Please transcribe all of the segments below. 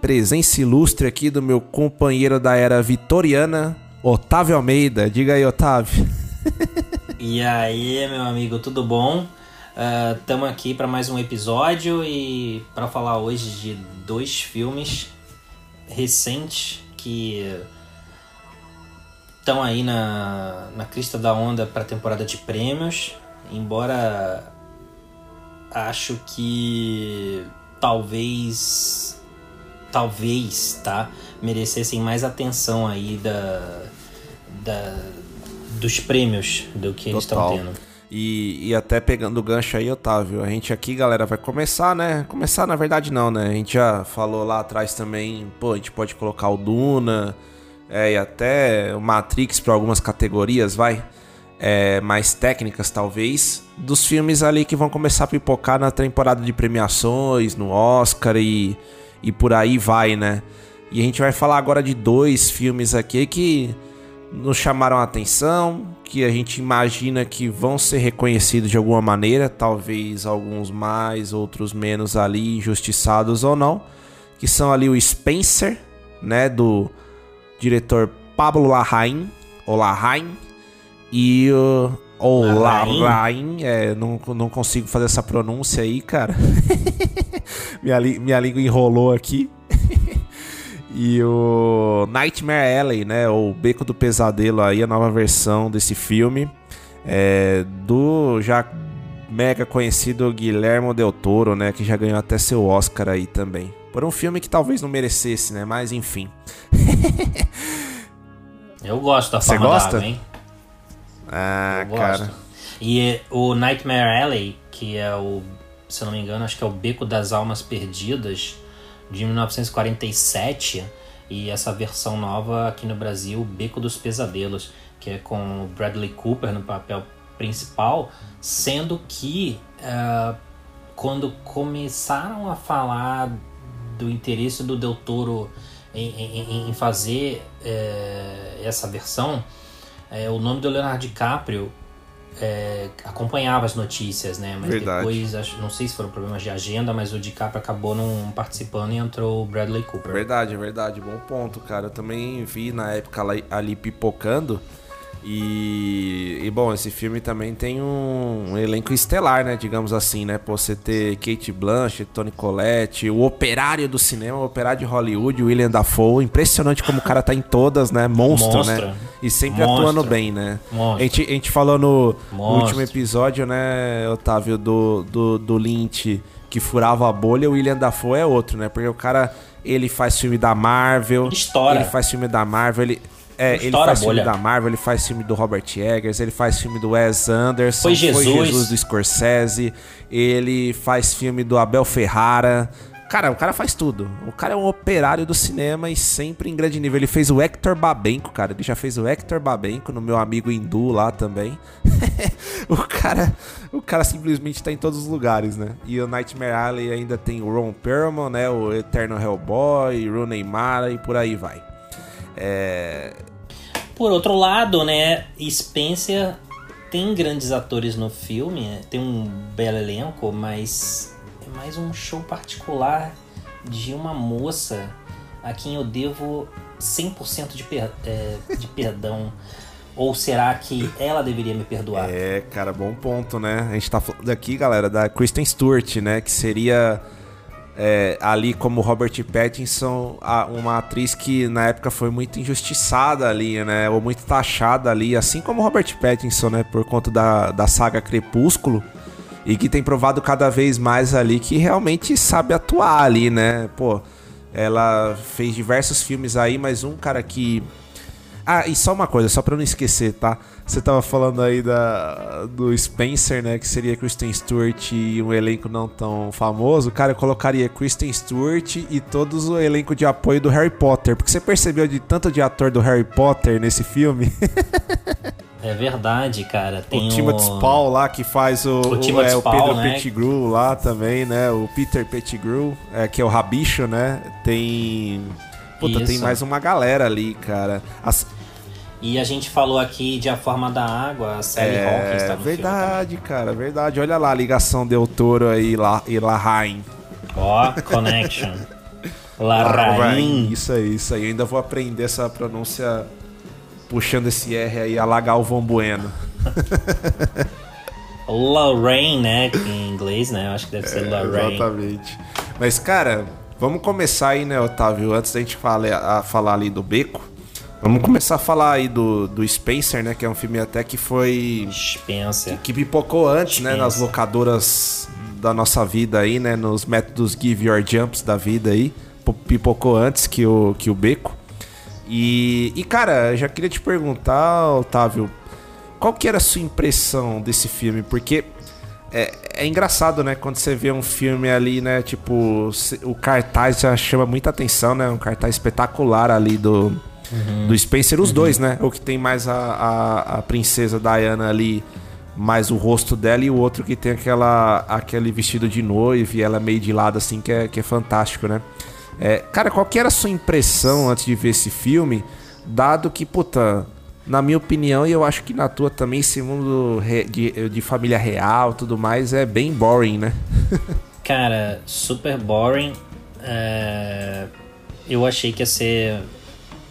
presença ilustre aqui do meu companheiro da era vitoriana, Otávio Almeida. Diga aí, Otávio. E aí, meu amigo, tudo bom? Estamos aqui para mais um episódio e para falar hoje de dois filmes recentes que estão aí na, na crista da onda para a temporada de prêmios. Embora acho que talvez talvez tá merecessem mais atenção aí da, da dos prêmios do que eles estão Total. tendo. E, e até pegando o gancho aí, Otávio, a gente aqui, galera, vai começar, né? Começar, na verdade, não, né? A gente já falou lá atrás também, pô, a gente pode colocar o Duna, é, e até o Matrix para algumas categorias, vai. É, mais técnicas, talvez, dos filmes ali que vão começar a pipocar na temporada de premiações, no Oscar e, e por aí vai, né? E a gente vai falar agora de dois filmes aqui que nos chamaram a atenção, que a gente imagina que vão ser reconhecidos de alguma maneira, talvez alguns mais, outros menos ali, injustiçados ou não, que são ali o Spencer, né, do diretor Pablo Larraín, ou Larraín, e o Larraín, é, não, não consigo fazer essa pronúncia aí, cara. minha, minha língua enrolou aqui. E o Nightmare Alley, né? O Beco do Pesadelo aí, a nova versão desse filme. É, do já mega conhecido Guilhermo Del Toro, né? Que já ganhou até seu Oscar aí também. Por um filme que talvez não merecesse, né? Mas enfim. Eu gosto da Você forma gosta? da água, hein? Ah, Eu gosto. cara. E o Nightmare Alley, que é o, se eu não me engano, acho que é o Beco das Almas Perdidas, de 1947. E essa versão nova aqui no Brasil, Beco dos Pesadelos, que é com o Bradley Cooper no papel principal, sendo que ah, quando começaram a falar do interesse do Del Toro em, em- em fazer eh, essa versão, eh, o nome do Leonardo DiCaprio é, acompanhava as notícias, né? Mas Verdade. depois, acho, não sei se foram problemas de agenda, mas o DiCaprio acabou não participando e entrou o Bradley Cooper. Verdade, é verdade. Bom ponto, cara. Eu também vi na época ali, ali pipocando. E, e, bom, esse filme também tem um, um elenco estelar, né? Digamos assim, né? Pô, você ter Kate Blanchett, Tony Collette, o operário do cinema, o operário de Hollywood, William Dafoe. Impressionante como o cara tá em todas, né? Monstro, né? E sempre atuando bem, né? A gente, a gente falou no, no último episódio, né, Otávio, do, do, do Lynch que furava a bolha, o William Dafoe é outro, né? Porque o cara, ele faz filme da Marvel. Estoura. Ele faz filme da Marvel, ele... É, ele Estoura faz filme da Marvel, ele faz filme do Robert Eggers, ele faz filme do Wes Anderson, Foi Jesus. Jesus do Scorsese, ele faz filme do Abel Ferrara. Cara, o cara faz tudo. O cara é um operário do cinema e sempre em grande nível. Ele fez o Hector Babenco, cara. Ele já fez o Hector Babenco no meu amigo hindu lá também. o cara, o cara simplesmente tá em todos os lugares, né? E o Nightmare Alley ainda tem o Ron Perlman, né? O Eterno Hellboy, Rooney Mara e por aí vai. É, Por outro lado, né, Spencer tem grandes atores no filme, tem um belo elenco, mas é mais um show particular de uma moça a quem eu devo 100% de, per é, de perdão. Ou será que ela deveria me perdoar? É, cara, bom ponto, né? A gente tá falando aqui, galera, da Kristen Stewart, né? Que seria é, ali como Robert Pattinson, uma atriz que na época foi muito injustiçada ali, né? Ou muito taxada ali, assim como Robert Pattinson, né? Por conta da, da saga Crepúsculo. E que tem provado cada vez mais ali que realmente sabe atuar ali, né? Pô, ela fez diversos filmes aí, mas um cara que ah, e só uma coisa, só pra não esquecer, tá? Você tava falando aí da, do Spencer, né? Que seria Kristen Stewart e um elenco não tão famoso. Cara, eu colocaria Kristen Stewart e todos o elenco de apoio do Harry Potter. Porque você percebeu de tanto de ator do Harry Potter nesse filme? É verdade, cara. Tem o Timothy Spall lá que faz o, o, o, é, o Pedro né? Pettigrew lá também, né? O Peter Pettigrew, é, que é o Rabicho, né? Tem Puta, Isso. tem mais uma galera ali, cara. As... E a gente falou aqui de A Forma da Água, a Sally é, Hawkins tá no verdade, cara, verdade. Olha lá a ligação Del Toro aí lá, e Lahine. Ó, oh, Connection. Lahine. Isso aí, isso aí. Eu ainda vou aprender essa pronúncia puxando esse R aí, alagar o Von Bueno. Lorraine, né? Em inglês, né? Eu acho que deve ser é, Lorraine. Exatamente. Mas, cara, Vamos começar aí, né, Otávio? Antes da gente falar, a, falar ali do Beco, vamos começar a falar aí do, do Spencer, né? Que é um filme até que foi. Spencer. Que, que pipocou antes, Spencer. né? Nas locadoras da nossa vida aí, né? Nos métodos Give Your Jumps da vida aí. Pipocou antes que o, que o Beco. E, e, cara, já queria te perguntar, Otávio, qual que era a sua impressão desse filme? Porque é, é engraçado, né? Quando você vê um filme ali, né? Tipo, o cartaz já chama muita atenção, né? Um cartaz espetacular ali do, uhum. do Spencer. Os uhum. dois, né? O que tem mais a, a, a, princesa Diana ali, mais o rosto dela, e o outro que tem aquela, aquele vestido de noiva e ela meio de lado, assim, que é, que é fantástico, né? É, cara, qual que era a sua impressão antes de ver esse filme? Dado que, puta, na minha opinião, e eu acho que na tua também, esse mundo de, de família real tudo mais, é bem boring, né? Cara, super boring. É... Eu achei que ia ser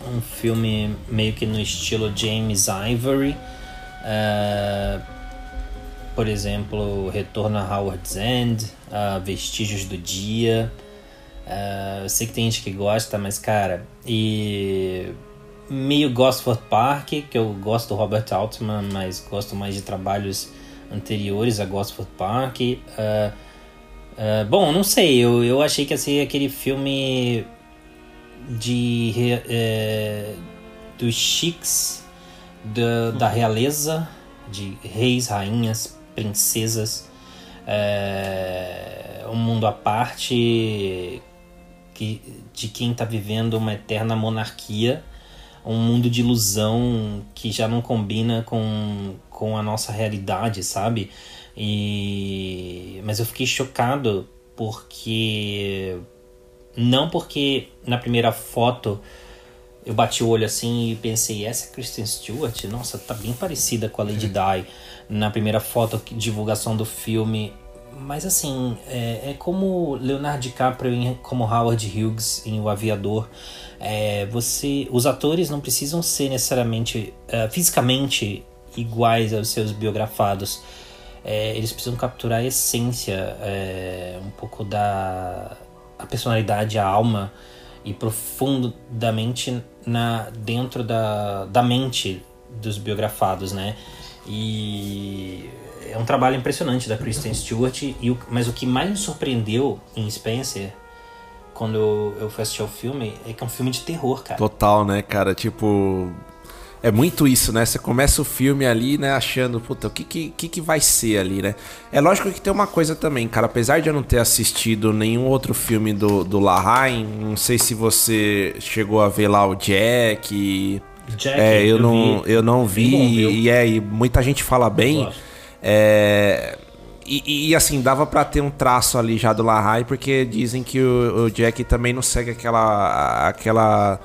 um filme meio que no estilo James Ivory. É... Por exemplo, Retorno a Howard's End, uh, Vestígios do Dia. Uh, eu sei que tem gente que gosta, mas cara, e meio Gosford Park, que eu gosto do Robert Altman, mas gosto mais de trabalhos anteriores a Gosford Park. Uh, uh, bom, não sei, eu, eu achei que ia ser aquele filme de uh, dos chics da, da realeza, de reis, rainhas, princesas, uh, um mundo à parte que, de quem está vivendo uma eterna monarquia um mundo de ilusão que já não combina com, com a nossa realidade, sabe? E mas eu fiquei chocado porque não porque na primeira foto eu bati o olho assim e pensei, essa é Kristen Stewart? Nossa, tá bem parecida com a Lady Di. Na primeira foto, divulgação do filme. Mas assim, é, é como Leonardo DiCaprio em, como Howard Hughes em O Aviador. É, você, os atores não precisam ser necessariamente uh, fisicamente iguais aos seus biografados. É, eles precisam capturar a essência, é, um pouco da a personalidade, a alma e profundamente na dentro da, da mente dos biografados, né? E é um trabalho impressionante da Kristen Stewart. E o, mas o que mais me surpreendeu em Spencer quando eu, fui assistir ao filme é que é um filme de terror, cara. Total, né, cara? Tipo. É muito isso, né? Você começa o filme ali, né, achando, puta, o que que, que vai ser ali, né? É lógico que tem uma coisa também, cara. Apesar de eu não ter assistido nenhum outro filme do, do Lahine, não sei se você chegou a ver lá o Jack. Jack é, eu, eu não, vi. eu não vi. Bom, e, é, e muita gente fala bem. É, e, e, assim, dava para ter um traço ali já do Lahai, porque dizem que o, o, Jack também não segue aquela, aquela,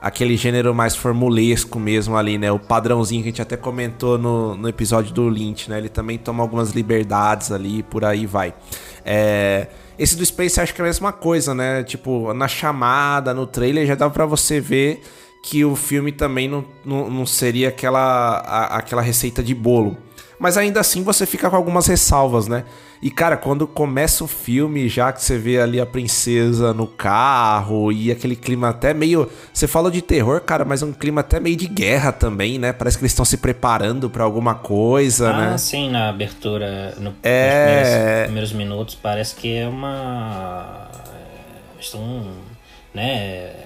aquele gênero mais formulesco mesmo ali, né? O padrãozinho que a gente até comentou no, no episódio do Lynch, né? Ele também toma algumas liberdades ali, por aí vai. É, esse do Space acho que é a mesma coisa, né? Tipo, na chamada, no trailer, já dava para você ver que o filme também não, não, não seria aquela, a, aquela receita de bolo. Mas ainda assim você fica com algumas ressalvas, né? E cara, quando começa o filme, já que você vê ali a princesa no carro e aquele clima até meio. Você falou de terror, cara, mas um clima até meio de guerra também, né? Parece que eles estão se preparando para alguma coisa, ah, né? Ah, sim, na abertura, no, é... nos primeiros, primeiros minutos, parece que é uma. Estão. né?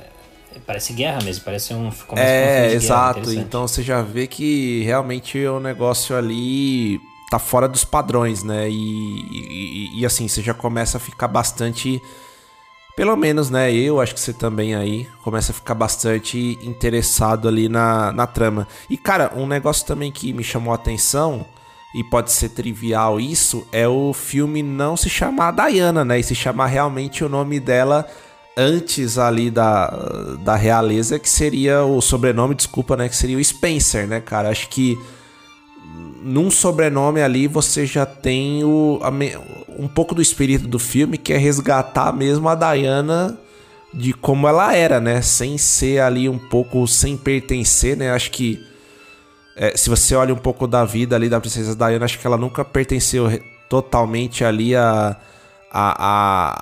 Parece guerra mesmo, parece um. É, um exato. Guerra, então você já vê que realmente o negócio ali tá fora dos padrões, né? E, e, e, assim, você já começa a ficar bastante. Pelo menos, né? Eu acho que você também aí começa a ficar bastante interessado ali na, na trama. E, cara, um negócio também que me chamou a atenção, e pode ser trivial isso, é o filme não se chamar Diana, né? E se chamar realmente o nome dela antes ali da, da realeza, que seria o sobrenome, desculpa, né? Que seria o Spencer, né, cara? Acho que num sobrenome ali você já tem o, um pouco do espírito do filme, que é resgatar mesmo a Diana de como ela era, né? Sem ser ali um pouco, sem pertencer, né? Acho que é, se você olha um pouco da vida ali da princesa Diana, acho que ela nunca pertenceu totalmente ali a a,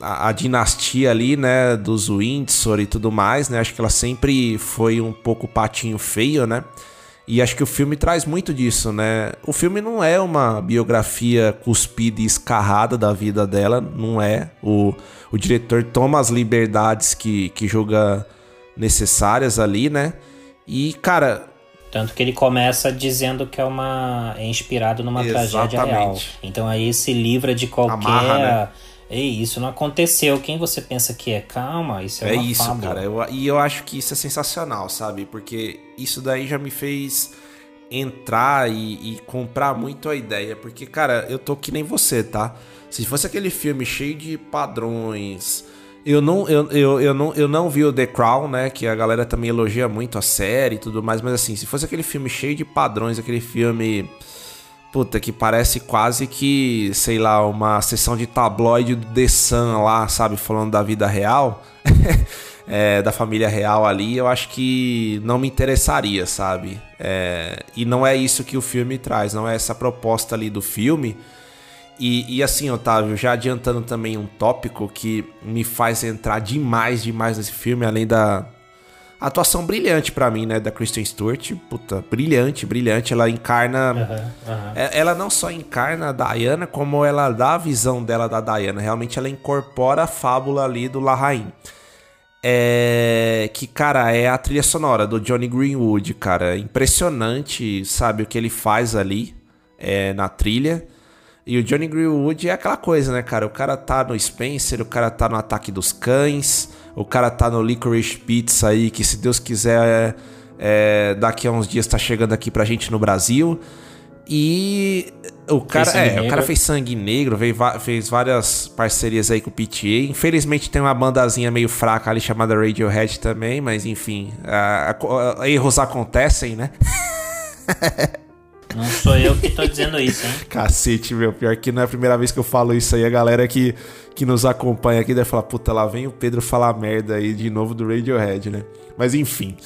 a, a, dinastia ali, né, dos Windsor e tudo mais, né? Acho que ela sempre foi um pouco patinho feio, né? E acho que o filme traz muito disso, né? O filme não é uma biografia cuspida e escarrada da vida dela, não é. O, o diretor toma as liberdades que, que julga necessárias ali, né? E, cara, tanto que ele começa dizendo que é uma é inspirado numa Exatamente. tragédia real. Então aí se livra de qualquer Amarra, né? Ei, isso não aconteceu. Quem você pensa que é? Calma, isso é, é uma isso, fábula. cara. Eu, e eu acho que isso é sensacional, sabe? Porque isso daí já me fez entrar e, e, comprar muito a ideia. Porque, cara, eu tô que nem você, tá? Se fosse aquele filme cheio de padrões, eu não, eu, eu, eu, não, eu não vi o The Crown, né? Que a galera também elogia muito a série e tudo mais. Mas assim, se fosse aquele filme cheio de padrões, aquele filme. Puta, que parece quase que, sei lá, uma sessão de tabloide do The Sun lá, sabe? Falando da vida real. é, da família real ali, eu acho que não me interessaria, sabe? É, e não é isso que o filme traz, não é essa proposta ali do filme e, e, assim, Otávio, já adiantando também um tópico que me faz entrar demais, demais nesse filme, além da atuação brilhante para mim, né, da Kristen Stewart, puta, brilhante, brilhante, ela encarna, uhum, uhum. ela não só encarna a Diana, como ela dá a visão dela da Diana, realmente ela incorpora a fábula ali do Lahrain. É, que, cara, é a trilha sonora do Johnny Greenwood, cara, impressionante, sabe, o que ele faz ali é, na trilha, e o Johnny Greenwood é aquela coisa, né, cara? O cara tá no Spencer, o cara tá no Ataque dos Cães, o cara tá no Licorice Pizza aí, que se Deus quiser, é, daqui a uns dias tá chegando aqui pra gente no Brasil. E o cara, é, o cara fez Sangue Negro, fez, fez várias parcerias aí com o PTA. Infelizmente tem uma bandazinha meio fraca ali chamada Radiohead também, mas enfim, erros acontecem, né? Não sou eu que tô dizendo isso, hein? Cacete, meu. Pior que não é a primeira vez que eu falo isso aí. A galera que, que nos acompanha aqui deve falar, puta, lá vem o Pedro falar merda aí de novo do Radiohead, né? Mas enfim.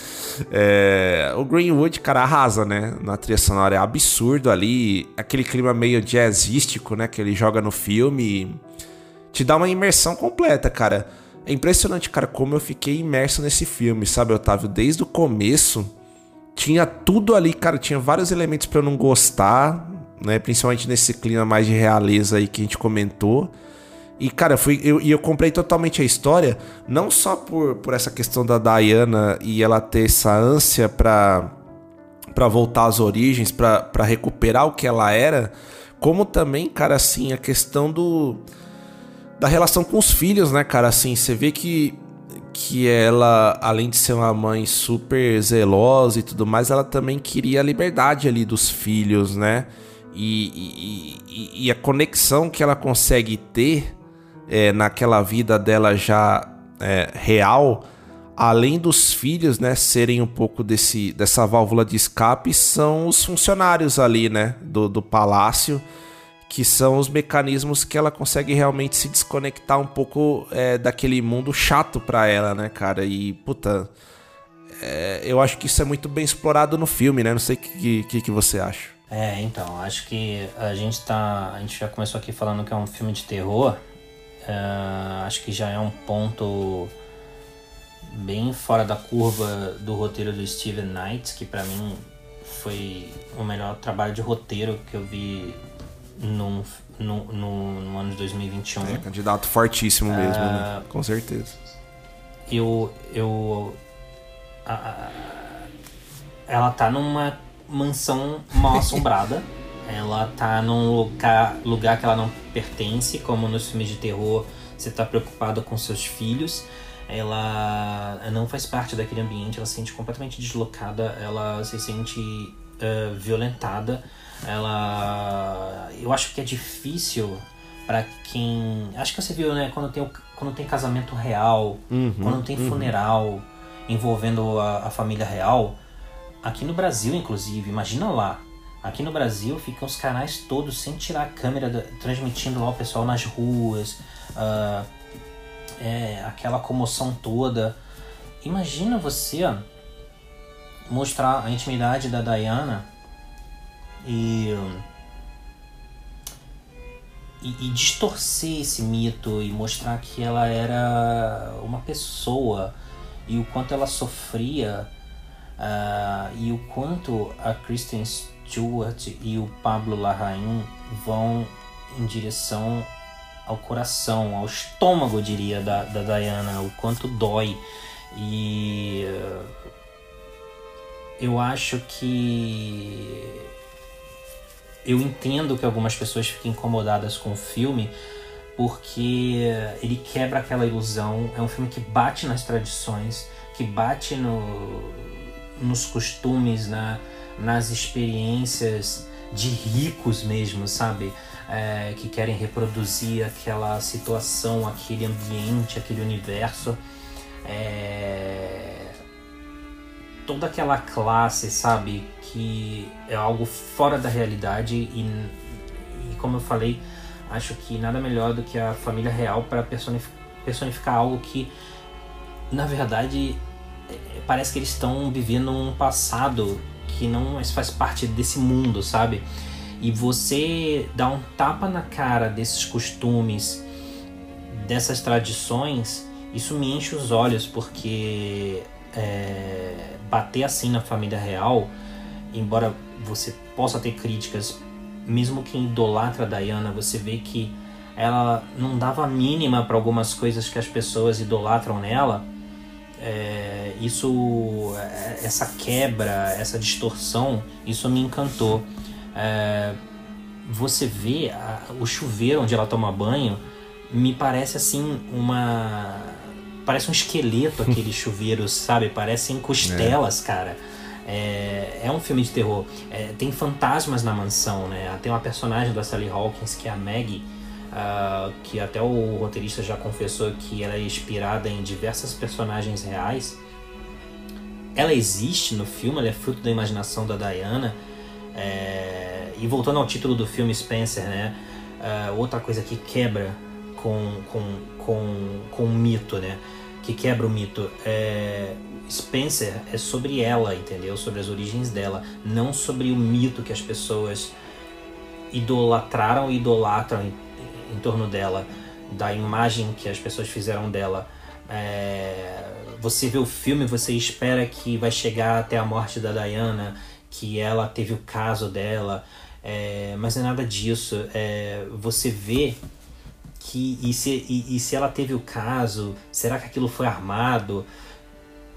É... O Greenwood, cara, arrasa, né? Na trilha sonora. É absurdo ali. Aquele clima meio jazzístico, né? Que ele joga no filme. Te dá uma imersão completa, cara. É impressionante, cara, como eu fiquei imerso nesse filme, sabe, Otávio? Desde o começo tinha tudo ali, cara, tinha vários elementos para eu não gostar, né? Principalmente nesse clima mais de realeza aí que a gente comentou. E, cara, fui, eu, eu comprei totalmente a história, não só por, por essa questão da Diana e ela ter essa ânsia pra, pra voltar às origens, pra, pra recuperar o que ela era, como também, cara, assim, a questão do. da relação com os filhos, né, cara? Assim, você vê que que ela, além de ser uma mãe super zelosa e tudo mais, ela também queria a liberdade ali dos filhos, né? E, e, e a conexão que ela consegue ter é, naquela vida dela já é, real, além dos filhos, né, serem um pouco desse, dessa válvula de escape, são os funcionários ali, né, do, do palácio que são os mecanismos que ela consegue realmente se desconectar um pouco é, daquele mundo chato para ela, né, cara? E, puta, é, eu acho que isso é muito bem explorado no filme, né? Não sei o que, que, que, você acha. É, então, acho que a gente tá. A gente já começou aqui falando que é um filme de terror. Uh, acho que já é um ponto bem fora da curva do roteiro do Steven Knight, que para mim foi o melhor trabalho de roteiro que eu vi no, no, no, no ano de 2021. É, candidato fortíssimo mesmo, né? Com certeza. Eu. eu a, a, ela tá numa mansão mal assombrada. ela tá num lugar, lugar que ela não pertence, como nos filmes de terror, você tá preocupado com seus filhos. Ela não faz parte daquele ambiente, ela se sente completamente deslocada, ela se sente uh, violentada. Ela. Eu acho que é difícil para quem. Acho que você viu, né? Quando tem, quando tem casamento real, uhum, quando tem uhum. funeral envolvendo a, a família real Aqui no Brasil, inclusive, imagina lá. Aqui no Brasil ficam os canais todos sem tirar a câmera, transmitindo lá o pessoal nas ruas, uh, é, aquela comoção toda. Imagina você mostrar a intimidade da Diana e, e, e distorcer esse mito e mostrar que ela era uma pessoa e o quanto ela sofria Uh, e o quanto a Kristen Stewart e o Pablo Larraín vão em direção ao coração, ao estômago, diria, da, da Diana, o quanto dói. E uh, eu acho que. Eu entendo que algumas pessoas fiquem incomodadas com o filme, porque ele quebra aquela ilusão. É um filme que bate nas tradições, que bate no, nos costumes, na, nas experiências de ricos mesmo, sabe? É, que querem reproduzir aquela situação, aquele ambiente, aquele universo. É, toda aquela classe, sabe? Que é algo fora da realidade e, e como eu falei, acho que nada melhor do que a família real para personificar algo que, na verdade, parece que eles estão vivendo um passado que não faz parte desse mundo, sabe? E você dá um tapa na cara desses costumes, dessas tradições, isso me enche os olhos, porque é, bater assim na família real, embora você possa ter críticas, mesmo quem idolatra a Diana, você vê que ela não dava mínima para algumas coisas que as pessoas idolatram nela é, isso, é, essa quebra, essa distorção, isso me encantou. É, você vê a, o chuveiro onde ela toma banho, me parece assim uma. Parece um esqueleto aquele chuveiro, sabe? Parecem costelas, é. cara. É, é, um filme de terror. É, tem fantasmas na mansão, né? Tem uma personagem da Sally Hawkins que é a Maggie uh, que até o roteirista já confessou que ela é inspirada em diversas personagens reais. Ela existe no filme, ela é fruto da imaginação da Diana. É... E voltando ao título do filme Spencer, né? Uh, outra coisa que quebra com, com, com, com um mito, né? Que quebra o mito. É... Spencer é sobre ela, entendeu? Sobre as origens dela, não sobre o mito que as pessoas idolatraram e idolatram em torno dela, da imagem que as pessoas fizeram dela. É, você vê o filme, você espera que vai chegar até a morte da Diana, que ela teve o caso dela, é, mas é nada disso. É, você vê que e se, e, e se ela teve o caso, será que aquilo foi armado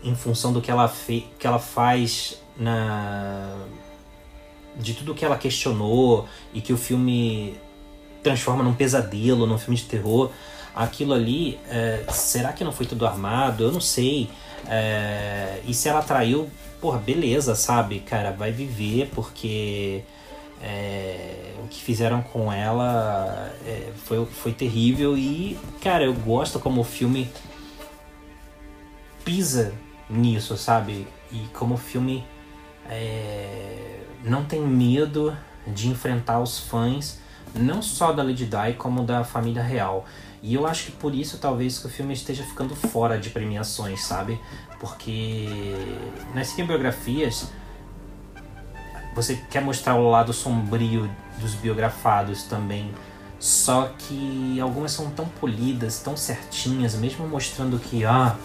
em função do que ela, fe, que ela faz na de tudo que ela questionou e que o filme transforma num pesadelo, num filme de terror. Aquilo ali, é, será que não foi tudo armado? Eu não sei. É, e se ela traiu, porra, beleza, sabe? Cara, vai viver porque é, o que fizeram com ela é, foi, foi terrível. E, cara, eu gosto como o filme pisa nisso, sabe? E como o filme é, não tem medo de enfrentar os fãs não só da Lady Di, como da família real. E eu acho que por isso talvez que o filme esteja ficando fora de premiações, sabe? Porque nas cinebiografias você quer mostrar o lado sombrio dos biografados também. Só que algumas são tão polidas, tão certinhas, mesmo mostrando que ah,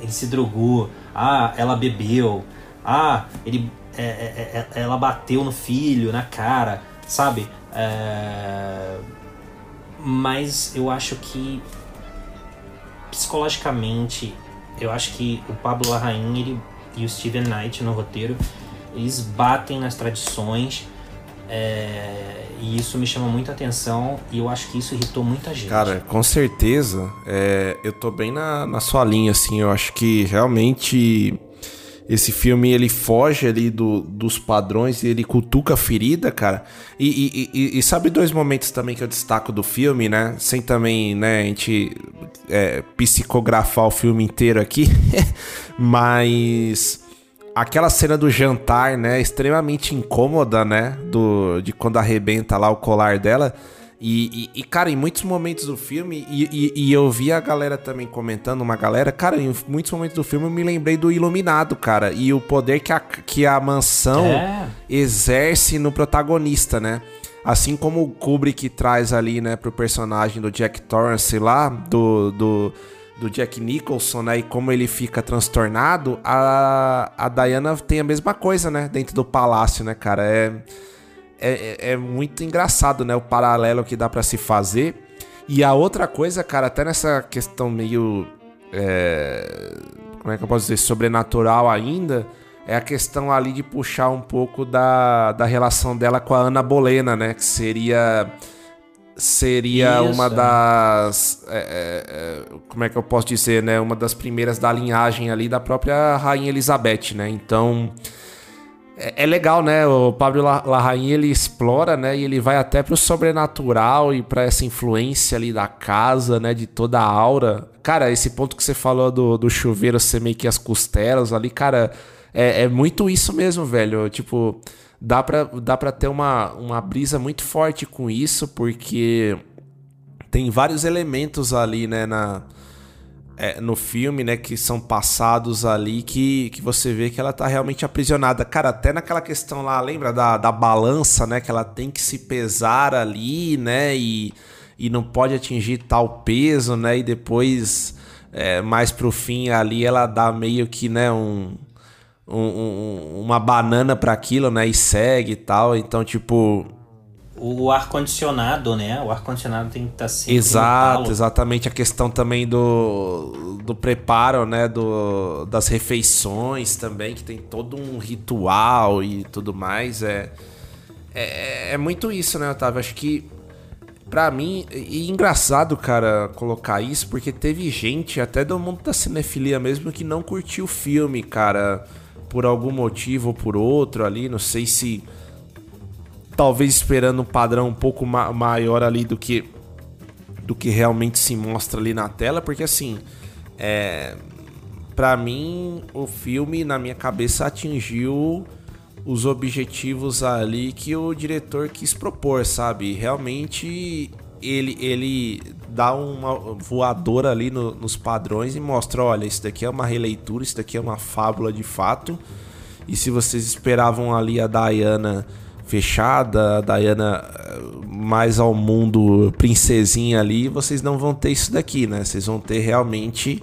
ele se drogou, ah, ela bebeu, ah, ele, é, é, é, ela bateu no filho, na cara, sabe? É... Mas eu acho que psicologicamente, eu acho que o Pablo Larraín ele, e o Steven Knight no roteiro, eles batem nas tradições é, e isso me chama muita atenção e eu acho que isso irritou muita gente. Cara, com certeza. É, eu tô bem na, na sua linha, assim. Eu acho que realmente esse filme ele foge ali do, dos padrões e ele cutuca a ferida, cara. E, e, e, e, sabe dois momentos também que eu destaco do filme, né? Sem também, né, a gente é, psicografar o filme inteiro aqui. Mas aquela cena do jantar, né, extremamente incômoda, né, do, de quando arrebenta lá o colar dela. E, e, e cara, em muitos momentos do filme, e, e, eu vi a galera também comentando, uma galera, cara, em muitos momentos do filme eu me lembrei do Iluminado, cara, e o poder que a, que a mansão é. exerce no protagonista, né? Assim como o Kubrick traz ali, né, pro personagem do Jack Torrance lá, do, do do Jack Nicholson, né? E como ele fica transtornado, a, a Diana tem a mesma coisa, né? Dentro do palácio, né, cara? É, é, é muito engraçado, né? O paralelo que dá para se fazer. E a outra coisa, cara, até nessa questão meio. É, como é que eu posso dizer? Sobrenatural ainda. É a questão ali de puxar um pouco da, da relação dela com a Ana Bolena, né? Que seria seria Isso, uma é. das. É, é, é, como é que eu posso dizer, né? Uma das primeiras da linhagem ali da própria Rainha Elizabeth, né? Então. É, é legal, né? O Pablo Larraín ele explora, né? E ele vai até pro sobrenatural e para essa influência ali da casa, né? De toda a aura. Cara, esse ponto que você falou do, do chuveiro ser meio que as costelas ali, cara, é, é muito isso mesmo, velho. Tipo, dá pra, dá pra ter uma, uma brisa muito forte com isso, porque tem vários elementos ali, né, na, é, no filme, né, que são passados ali que, que você vê que ela tá realmente aprisionada. Cara, até naquela questão lá, lembra da, da balança, né, que ela tem que se pesar ali, né, e, e não pode atingir tal peso, né, e depois, é, mais pro fim ali, ela dá meio que, né, um um, um, uma banana para aquilo, né? E segue e tal. Então, tipo. O ar-condicionado, né? O ar-condicionado tem que estar tá sempre. Exato, exatamente. A questão também do, do preparo, né? Do, das refeições também, que tem todo um ritual e tudo mais. É, é, é muito isso, né, Otávio? Acho que Pra mim, e engraçado, cara, colocar isso, porque teve gente, até do mundo da cinefilia mesmo, que não curtiu o filme, cara por algum motivo ou por outro ali, não sei se talvez esperando um padrão um pouco ma maior ali do que do que realmente se mostra ali na tela, porque assim, é, para mim o filme na minha cabeça atingiu os objetivos ali que o diretor quis propor, sabe? Realmente ele, ele dá uma voadora ali no, nos padrões e mostra: olha, isso daqui é uma releitura, isso daqui é uma fábula de fato. E se vocês esperavam ali a Diana fechada, a Diana eh, mais ao mundo princesinha ali, vocês não vão ter isso daqui, né? Vocês vão ter realmente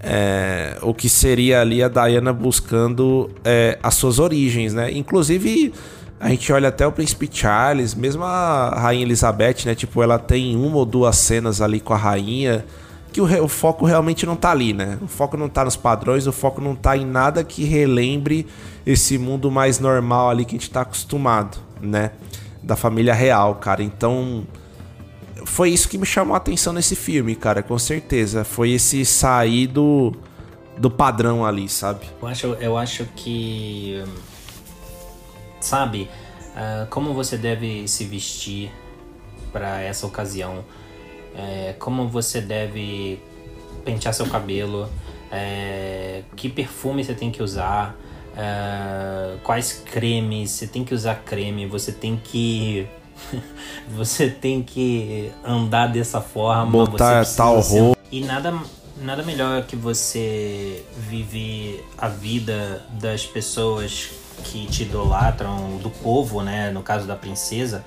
é, o que seria ali a Diana buscando é, as suas origens, né? Inclusive a gente olha até o Príncipe Charles, mesmo a Rainha Elizabeth, né? Tipo, ela tem uma ou duas cenas ali com a rainha que o, o, foco realmente não tá ali, né? O foco não tá nos padrões, o foco não tá em nada que relembre esse mundo mais normal ali que a gente tá acostumado, né? Da família real, cara. Então, foi isso que me chamou a atenção nesse filme, cara, com certeza. Foi esse sair do, do padrão ali, sabe? Eu acho, eu acho que sabe? Uh, como você deve se vestir para essa ocasião? É, como você deve pentear seu cabelo? É, que perfume você tem que usar? É, quais cremes? Você tem que usar creme? Você tem que você tem que andar dessa forma, botar tal roupa. E nada nada melhor que você viver a vida das pessoas que te idolatram, do povo, né? No caso da princesa,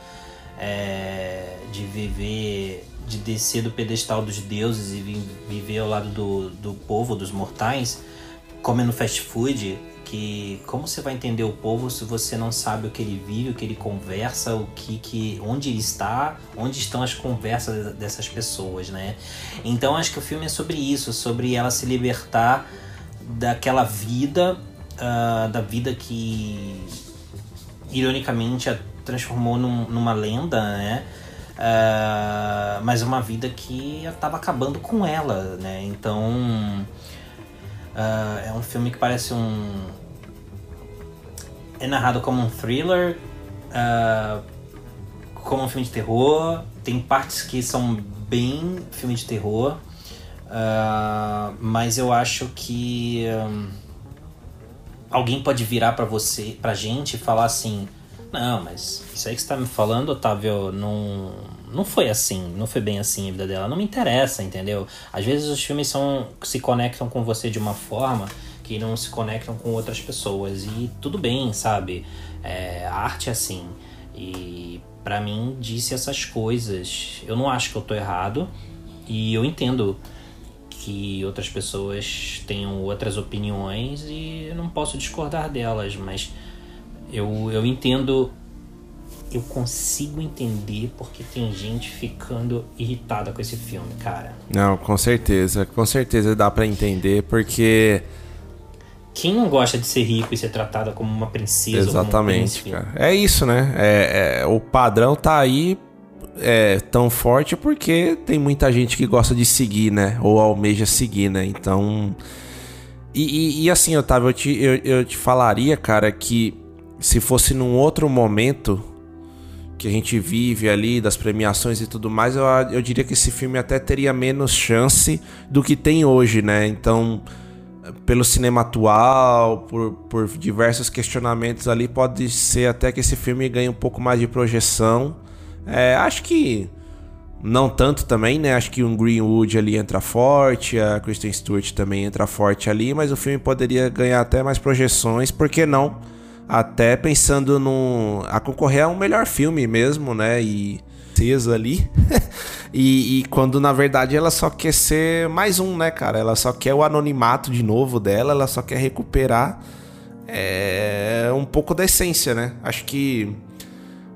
é, de viver, de descer do pedestal dos deuses e viver ao lado do, do povo, dos mortais, comendo fast food, que como você vai entender o povo se você não sabe o que ele vive, o que ele conversa, o que, que onde ele está, onde estão as conversas dessas pessoas, né? Então acho que o filme é sobre isso, sobre ela se libertar daquela vida, uh, da vida que ironicamente a transformou num, numa lenda, né? Uh, mas uma vida que estava acabando com ela, né? Então Uh, é um filme que parece um. É narrado como um thriller, uh, como um filme de terror. Tem partes que são bem filme de terror, mas eu acho que um, alguém pode virar para você, pra gente e falar assim: Não, mas isso aí que você tá me falando, Otávio, não não foi assim, não foi bem assim a vida dela. Não me interessa, entendeu? Às vezes os filmes são se conectam com você de uma forma que não se conectam com outras pessoas e tudo bem, sabe? É, a arte é assim. E para mim disse essas coisas. Eu não acho que eu tô errado e eu entendo que outras pessoas tenham outras opiniões e eu não posso discordar delas, mas eu, eu entendo eu consigo entender porque tem gente ficando irritada com esse filme, cara. Não, com certeza. Com certeza dá para entender, porque. Quem não gosta de ser rico e ser tratada como uma princesa? Exatamente, cara. É isso, né? É, é, o padrão tá aí é, tão forte porque tem muita gente que gosta de seguir, né? Ou almeja seguir, né? Então. E, e, e assim, Otávio, eu te, eu, eu te falaria, cara, que se fosse num outro momento que a gente vive ali, das premiações e tudo mais, eu, eu diria que esse filme até teria menos chance do que tem hoje, né? Então, pelo cinema atual, por, por diversos questionamentos ali, pode ser até que esse filme ganhe um pouco mais de projeção. É, acho que não tanto também, né? Acho que um Greenwood ali entra forte, a Kristen Stewart também entra forte ali, mas o filme poderia ganhar até mais projeções, por que não? até pensando no a concorrer a um melhor filme mesmo, né? E acesa ali. e, e, quando na verdade ela só quer ser mais um, né, cara? Ela só quer o anonimato de novo dela, ela só quer recuperar é, um pouco da essência, né? Acho que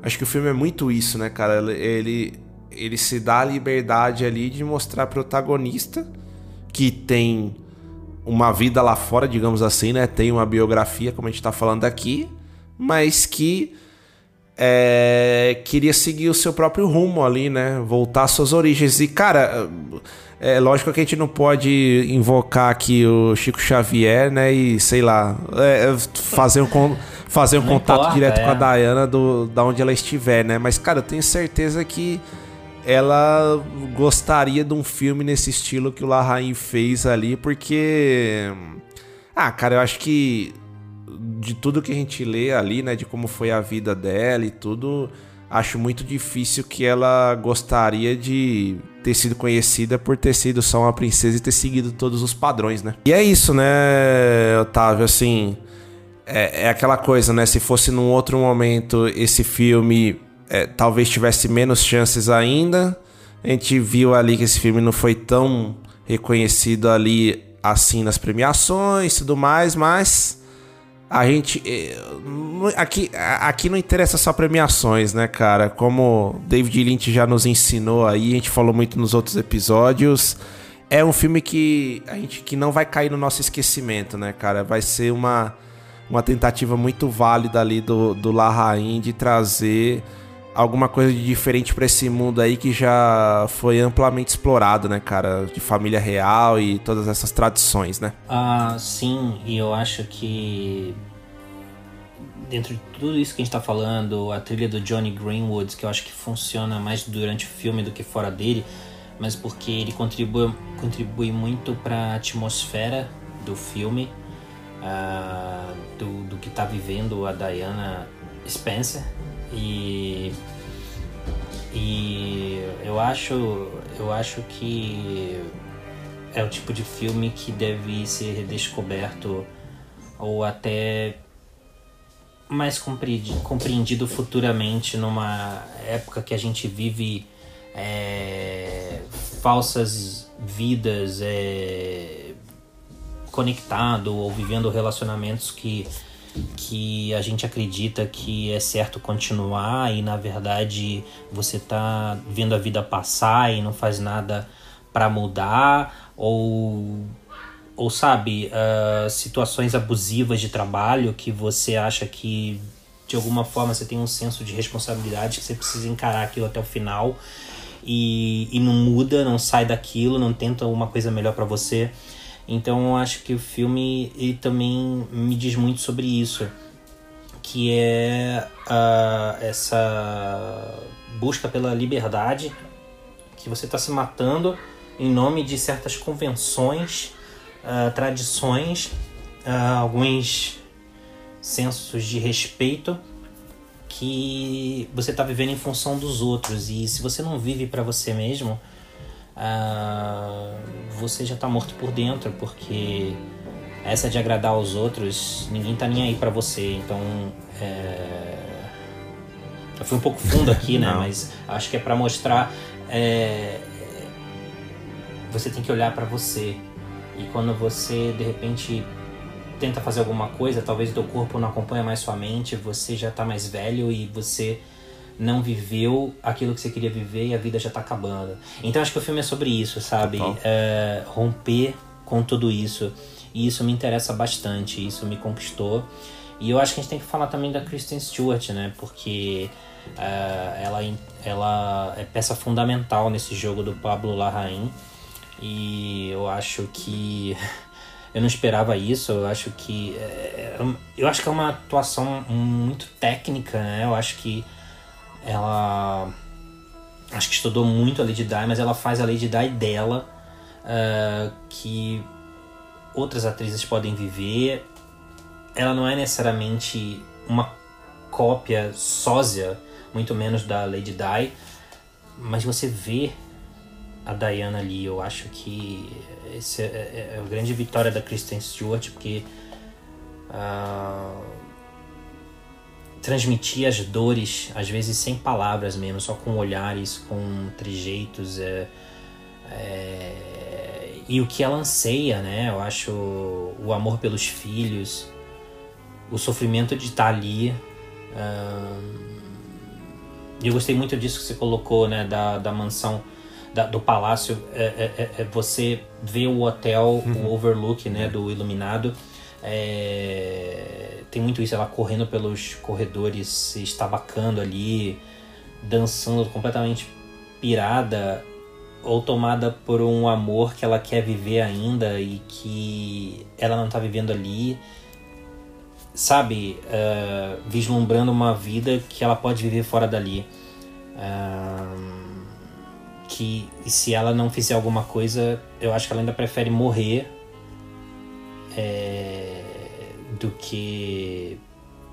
acho que o filme é muito isso, né, cara? Ele ele se dá a liberdade ali de mostrar protagonista que tem uma vida lá fora, digamos assim, né? Tem uma biografia, como a gente está falando aqui, mas que é, queria seguir o seu próprio rumo ali, né? Voltar às suas origens. E, cara, é lógico que a gente não pode invocar aqui o Chico Xavier, né? E, sei lá, é, fazer um, fazer um contato importa, direto é. com a Dayana do, da onde ela estiver, né? Mas, cara, eu tenho certeza que ela gostaria de um filme nesse estilo que o Larraín fez ali, porque. Ah, cara, eu acho que de tudo que a gente lê ali, né, de como foi a vida dela e tudo, acho muito difícil que ela gostaria de ter sido conhecida por ter sido só uma princesa e ter seguido todos os padrões, né? E é isso, né, Otávio, assim, é, é aquela coisa, né, se fosse num outro momento esse filme é, talvez tivesse menos chances ainda. A gente viu ali que esse filme não foi tão reconhecido ali assim nas premiações e tudo mais, mas a gente é, aqui aqui não interessa só premiações, né, cara? Como David Lynch já nos ensinou aí, a gente falou muito nos outros episódios, é um filme que a gente que não vai cair no nosso esquecimento, né, cara? Vai ser uma uma tentativa muito válida ali do do Larraín de trazer alguma coisa de diferente para esse mundo aí que já foi amplamente explorado, né, cara? De família real e todas essas tradições, né? Ah, sim, e eu acho que dentro de tudo isso que a gente tá falando, a trilha do Johnny Greenwood, que eu acho que funciona mais durante o filme do que fora dele, mas porque ele contribui, contribui muito para a atmosfera do filme, uh, do, do que tá vivendo a Diana Spencer, e e eu acho eu acho que é o tipo de filme que deve ser redescoberto ou até mais compreendido, futuramente numa época que a gente vive é, falsas vidas é, conectado ou vivendo relacionamentos que que a gente acredita que é certo continuar e na verdade você tá vendo a vida passar e não faz nada para mudar ou ou sabe uh, situações abusivas de trabalho que você acha que de alguma forma você tem um senso de responsabilidade que você precisa encarar aquilo até o final e, e não muda, não sai daquilo, não tenta uma coisa melhor para você. Então eu acho que o filme ele também me diz muito sobre isso, que é essa busca pela liberdade, que você está se matando em nome de certas convenções, uh, tradições, uh, alguns sensos de respeito que você está vivendo em função dos outros. E se você não vive para você mesmo uh, você já tá morto por dentro, porque essa de agradar aos outros, ninguém tá nem aí para você. Então, é... eu fui um pouco fundo aqui, né? Mas acho que é para mostrar. É... Você tem que olhar para você. E quando você de repente tenta fazer alguma coisa, talvez o teu corpo não acompanha mais sua mente, você já tá mais velho e você não viveu aquilo que você queria viver e a vida já tá acabando. Então acho que o filme é sobre isso, sabe? É, romper com tudo isso. E isso me interessa bastante, isso me conquistou. E eu acho que a gente tem que falar também da Kristen Stewart, né? Porque uh, ela, ela é peça fundamental nesse jogo do Pablo Larraín. E eu acho que eu não esperava isso. Eu acho que é, é eu acho que é uma atuação muito técnica, né? Eu acho que ela acho que estudou muito a Lady Di, mas ela faz a Lady Di dela, uh, que outras atrizes podem viver. Ela não é necessariamente uma cópia sósia, muito menos da Lady Di, mas você vê a Diana ali. Eu acho que essa é, é, é, a grande vitória da Kristen Stewart, porque uh, transmitir as dores, às vezes sem palavras mesmo, só com olhares, com trejeitos. É, é, e o que ela anseia, né? Eu acho o amor pelos filhos, o sofrimento de estar ali. E eu gostei muito disso que você colocou, né? Da, da mansão, da, do palácio. É, é, é, é você vê o hotel, uhum. o overlook, né? Do iluminado. É, tem muito isso, ela correndo pelos corredores, se estabacando ali, dançando completamente pirada ou tomada por um amor que ela quer viver ainda e que ela não tá vivendo ali. Sabe, uh, vislumbrando uma vida que ela pode viver fora dali. Uh, que se ela não fizer alguma coisa, eu acho que ela ainda prefere morrer. É, do que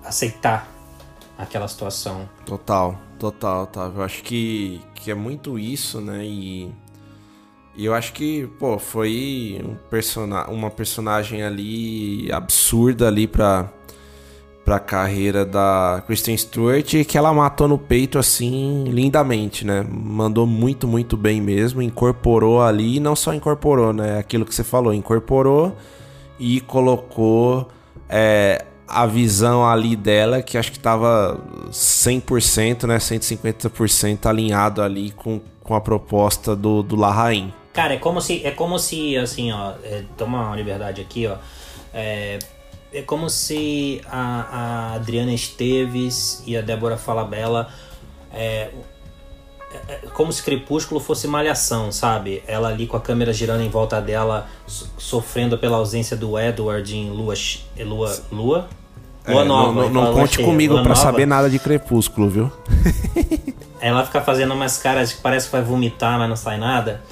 aceitar aquela situação. Total, total, Otávio. Eu acho que, que é muito isso, né? E, e eu acho que, pô, foi um persona uma personagem ali absurda ali pra, pra carreira da Kristen Stewart que ela matou no peito assim lindamente, né? Mandou muito, muito bem mesmo, incorporou ali e não só incorporou, né? Aquilo que você falou, incorporou e colocou é, a visão ali dela, que acho que tava 100%, né, 150% alinhado ali com, com a proposta do, do Larraín. Cara, é como se, é como se assim, ó, é, toma uma liberdade aqui, ó, é, é como se a, a Adriana Esteves e a Débora Falabella é, como se Crepúsculo fosse malhação, sabe? Ela ali com a câmera girando em volta dela, sofrendo pela ausência do Edward em Lua. Lua. Lua? Lua é, nova. Não, não, não conte comigo para saber nada de Crepúsculo, viu? ela fica fazendo umas caras que parece que vai vomitar, mas não sai nada.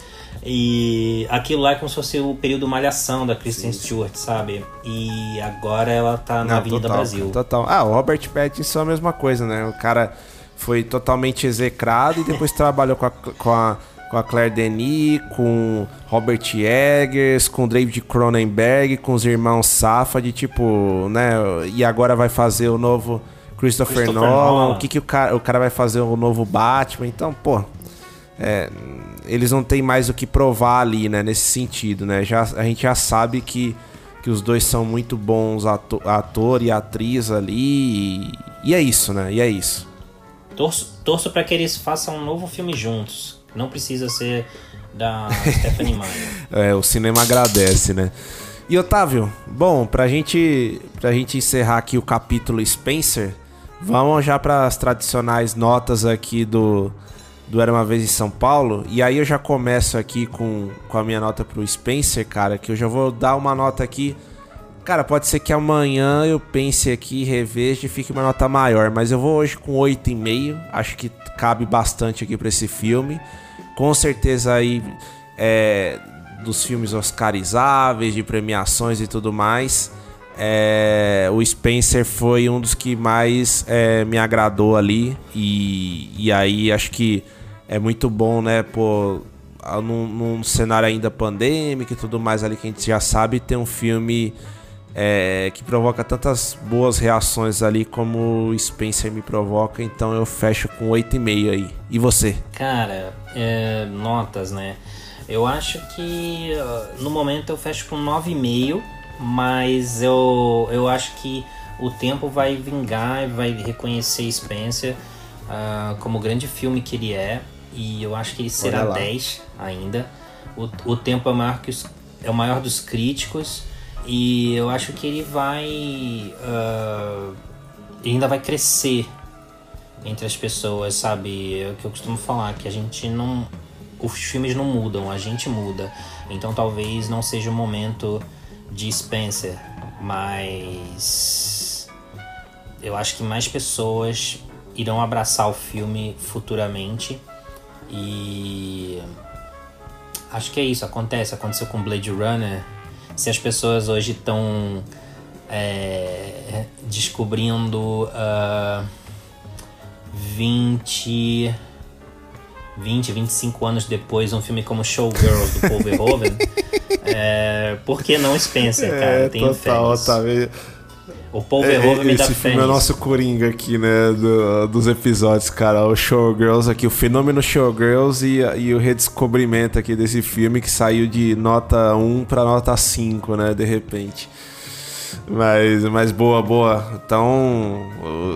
E aquilo lá é como se fosse o período malhação da Kristen Sim. Stewart, sabe? E agora ela tá na não, Avenida total, Brasil. Total. Ah, o Robert Pattinson é a mesma coisa, né? O cara foi totalmente execrado e depois trabalhou com a, com a, com a Claire Denis, com Robert Eggers, com David Cronenberg, com os irmãos Safad, tipo, né? E agora vai fazer o novo Christopher, Christopher Nolan, Nolan. o que, que o, cara, o cara vai fazer o novo Batman. Então, pô, é, eles não têm mais o que provar ali, né? Nesse sentido, né? Já, a gente já sabe que, que os dois são muito bons ato, ator e atriz ali. E, e é isso, né? E é isso. Torço, torço para que eles façam um novo filme juntos. Não precisa ser da Stephanie Meyer. É, o cinema agradece, né? E Otávio, bom, pra gente, pra gente encerrar aqui o capítulo Spencer, vamos já para as tradicionais notas aqui do, do Era Uma Vez em São Paulo. E aí eu já começo aqui com, com a minha nota pro Spencer, cara, que eu já vou dar uma nota aqui. Cara, pode ser que amanhã eu pense aqui, reveja e fique uma nota maior, mas eu vou hoje com 8,5. Acho que cabe bastante aqui pra esse filme. Com certeza aí é, dos filmes oscarizáveis, de premiações e tudo mais. é, o Spencer foi um dos que mais é, me agradou ali. E, e aí acho que é muito bom, né? Pô, a- num, num cenário ainda pandêmico e tudo mais ali que a gente já sabe, ter um filme é, que provoca tantas boas reações ali como o Spencer me provoca. Então eu fecho com 8,5 aí. E você? Cara, é, notas, né? Eu acho que no momento eu fecho com 9,5, mas eu, eu acho que o tempo vai vingar e vai reconhecer Spencer ah, como o grande filme que ele é. E eu acho que ele será Olha lá. 10 ainda. O, o tempo é maior, que os, é o maior dos críticos. E eu acho que ele vai. ele ainda vai crescer entre as pessoas, sabe? É o que eu costumo falar, que a gente não. Os filmes não mudam, a gente muda. Então talvez não seja o momento de Spencer, mas. Eu acho que mais pessoas irão abraçar o filme futuramente. E. Acho que é isso, acontece. Aconteceu com Blade Runner. Se as pessoas hoje estão é, descobrindo. ah, 20. 20, 25 anos depois, um filme como Showgirls do Paul Verhoeven. é, por que não Spencer, cara? É, tenho fé nisso. Otávio. O Paul Verhoeven me dá Esse filme é o nosso coringa aqui, né? do- dos episódios, cara. O Showgirls aqui, o fenômeno Showgirls e, e o redescobrimento aqui desse filme que saiu de nota 1 pra nota 5, né? De repente. Mas, mas boa, boa. Então,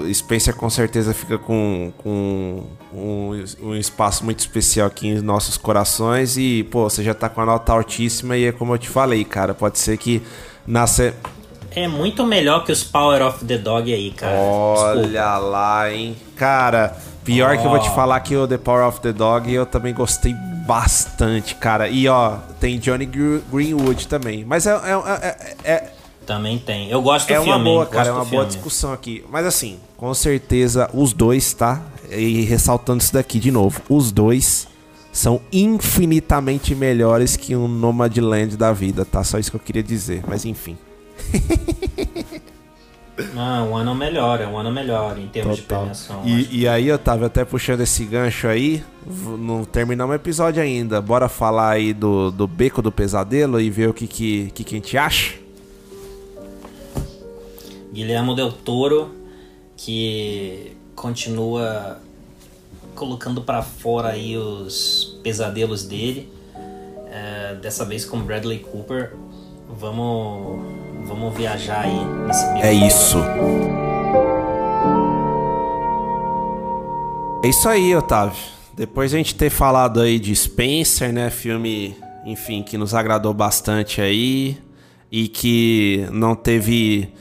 o Spencer com certeza fica com, com um, um espaço muito especial aqui em nossos corações. E, pô, você já tá com a nota altíssima e é como eu te falei, cara. Pode ser que nasce. É muito melhor que os Power of the Dog aí, cara. Desculpa. Olha lá, hein? Cara, pior que eu vou te falar que o The Power of the Dog eu também gostei bastante, cara. E ó, tem Johnny Gr- Greenwood também. Mas é, é, é, é, Também tem. Eu gosto do é filme. uma boa, cara. É uma boa discussão aqui. Mas assim, com certeza, os dois, tá? E ressaltando isso daqui de novo, os dois são infinitamente melhores que um Nomadland da vida, tá? Só isso que eu queria dizer. Mas enfim. Não, um ano melhor, é um ano melhor em termos de Total. premiação. acho. E, e aí, Otávio, até puxando esse gancho aí, não terminamos o episódio ainda. Bora falar aí do, do Beco do Pesadelo e ver o que, que, que, que a gente acha? Guilherme Del Toro, que continua colocando pra fora aí os pesadelos dele. É, dessa vez com Bradley Cooper. Vamos, vamos viajar aí nesse É isso. É isso aí, Otávio. Depois a gente ter falado aí de Spencer, né? Filme, enfim, que nos agradou bastante aí. E que não teve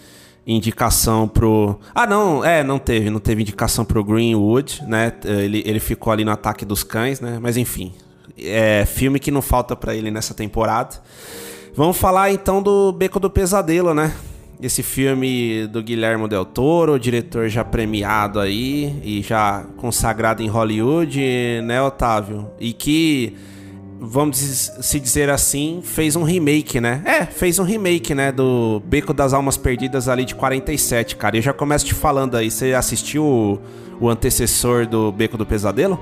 indicação pro. Ah, não, é, não teve. Não teve indicação pro Greenwood, né? Ele, ele ficou ali no Ataque dos Cães, né? Mas enfim. É filme que não falta pra ele nessa temporada. Vamos falar então do Beco do Pesadelo, né? Esse filme do Guilherme Del Toro, diretor já premiado aí e já consagrado em Hollywood, né, Otávio? E que, vamos se dizer assim, fez um remake, né? É, fez um remake, né, do Beco das Almas Perdidas ali de 47, cara. E eu já começo te falando aí, você assistiu o, o antecessor do Beco do Pesadelo?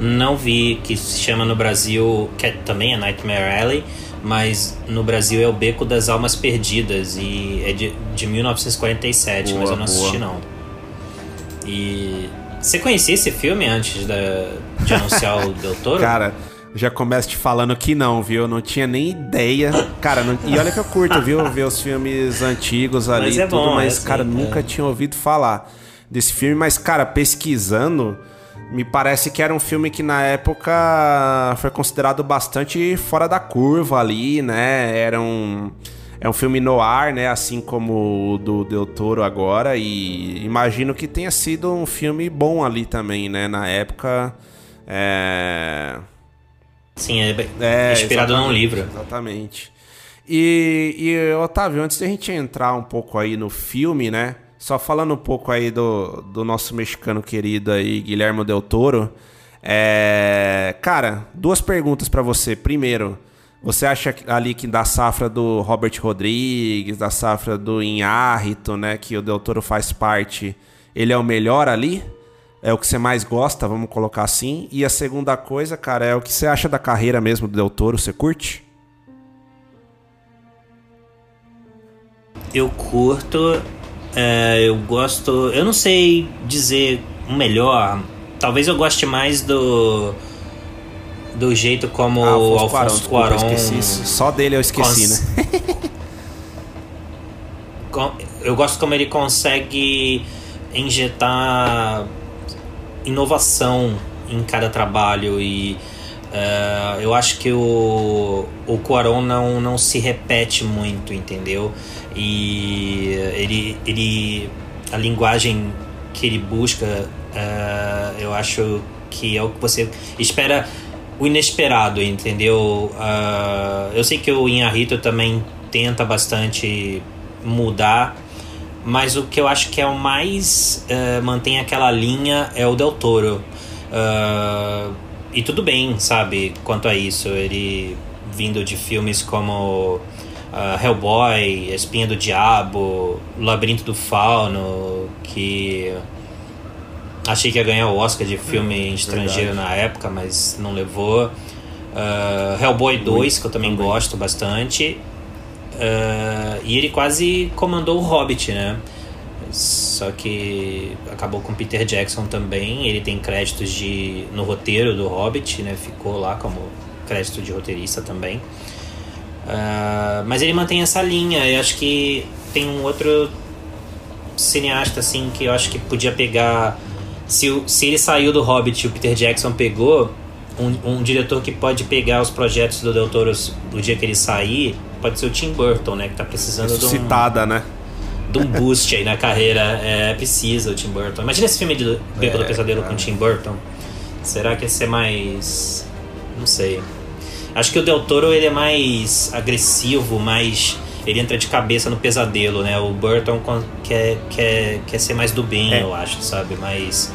Não vi que se chama no Brasil, que é- também é Nightmare Alley, mas no Brasil é o Beco das Almas Perdidas e é de, de 1947, mas Boa, eu não assisti boa. não. E você conhecia esse filme antes da, de anunciar o Del Toro? Cara, já começo te falando que não, viu? Eu não tinha nem ideia. Cara, não... e olha que eu curto, viu? Ver os filmes antigos ali Mas e é tudo, bom, mas, é assim, cara, é. nunca tinha ouvido falar desse filme. Mas, cara, pesquisando, me parece que era um filme que na época foi considerado bastante fora da curva ali, né? Era um. É um filme no ar, né? Assim como o do Del Toro agora. E imagino que tenha sido um filme bom ali também, né? Na época. É. Sim, é, É, inspirado num livro. Exatamente. E, e, Otávio, antes da gente entrar um pouco aí no filme, né? Só falando um pouco aí do, do nosso mexicano querido aí, Guilherme Del Toro. É, cara, duas perguntas pra você. Primeiro, você acha ali que da safra do Robert Rodrigues, da safra do Inharrito, né? Que o Del Toro faz parte, ele é o melhor ali? É o que você mais gosta, vamos colocar assim. E a segunda coisa, cara, é o que você acha da carreira mesmo do Del Toro, você curte? Eu curto, é, eu gosto. Eu não sei dizer o melhor. Talvez eu goste mais do. Do jeito como Ah, o Afonso Alfonso Cuarón. Só dele eu esqueci, cons- né? eu gosto como ele consegue injetar inovação em cada trabalho e eh, eu acho que o, o Cuarón não, não se repete muito, entendeu? E ele, ele a linguagem que ele busca eh, eu acho que é o que você espera o inesperado, entendeu? Ah, eu sei que o Inharito também tenta bastante mudar, mas o que eu acho que é o mais mantém aquela linha é o Del Toro. Ah, e tudo bem, sabe, quanto a isso. Ele vindo de filmes como ah, Hellboy, Espinha do Diabo, Labirinto do Fauno, que achei que ia ganhar o Oscar de filme estrangeiro na época, mas não levou. Ah, Hellboy 2, que eu também gosto bastante. Ah, e ele quase comandou o Hobbit, né? Só que acabou com Peter Jackson também. Ele tem créditos de no roteiro do Hobbit, né? Ficou lá como crédito de roteirista também. Ah, mas ele mantém essa linha. Eu acho que tem um outro cineasta assim que eu acho que podia pegar. Se, se ele saiu do Hobbit e o Peter Jackson pegou, um, um diretor que pode pegar os projetos do Del Toro no dia que ele sair, pode ser o Tim Burton, né? Que tá precisando de um, Citada, né? De um boost aí na carreira. É, precisa o Tim Burton. Imagina esse filme de Beco do Pesadelo com o Tim Burton. Será que ia ser mais. Não sei. Acho que o Del Toro ele é mais agressivo, mais. Ele entra de cabeça no pesadelo, né? O Burton quer, quer, quer ser mais do bem, É. eu acho, sabe? Mais.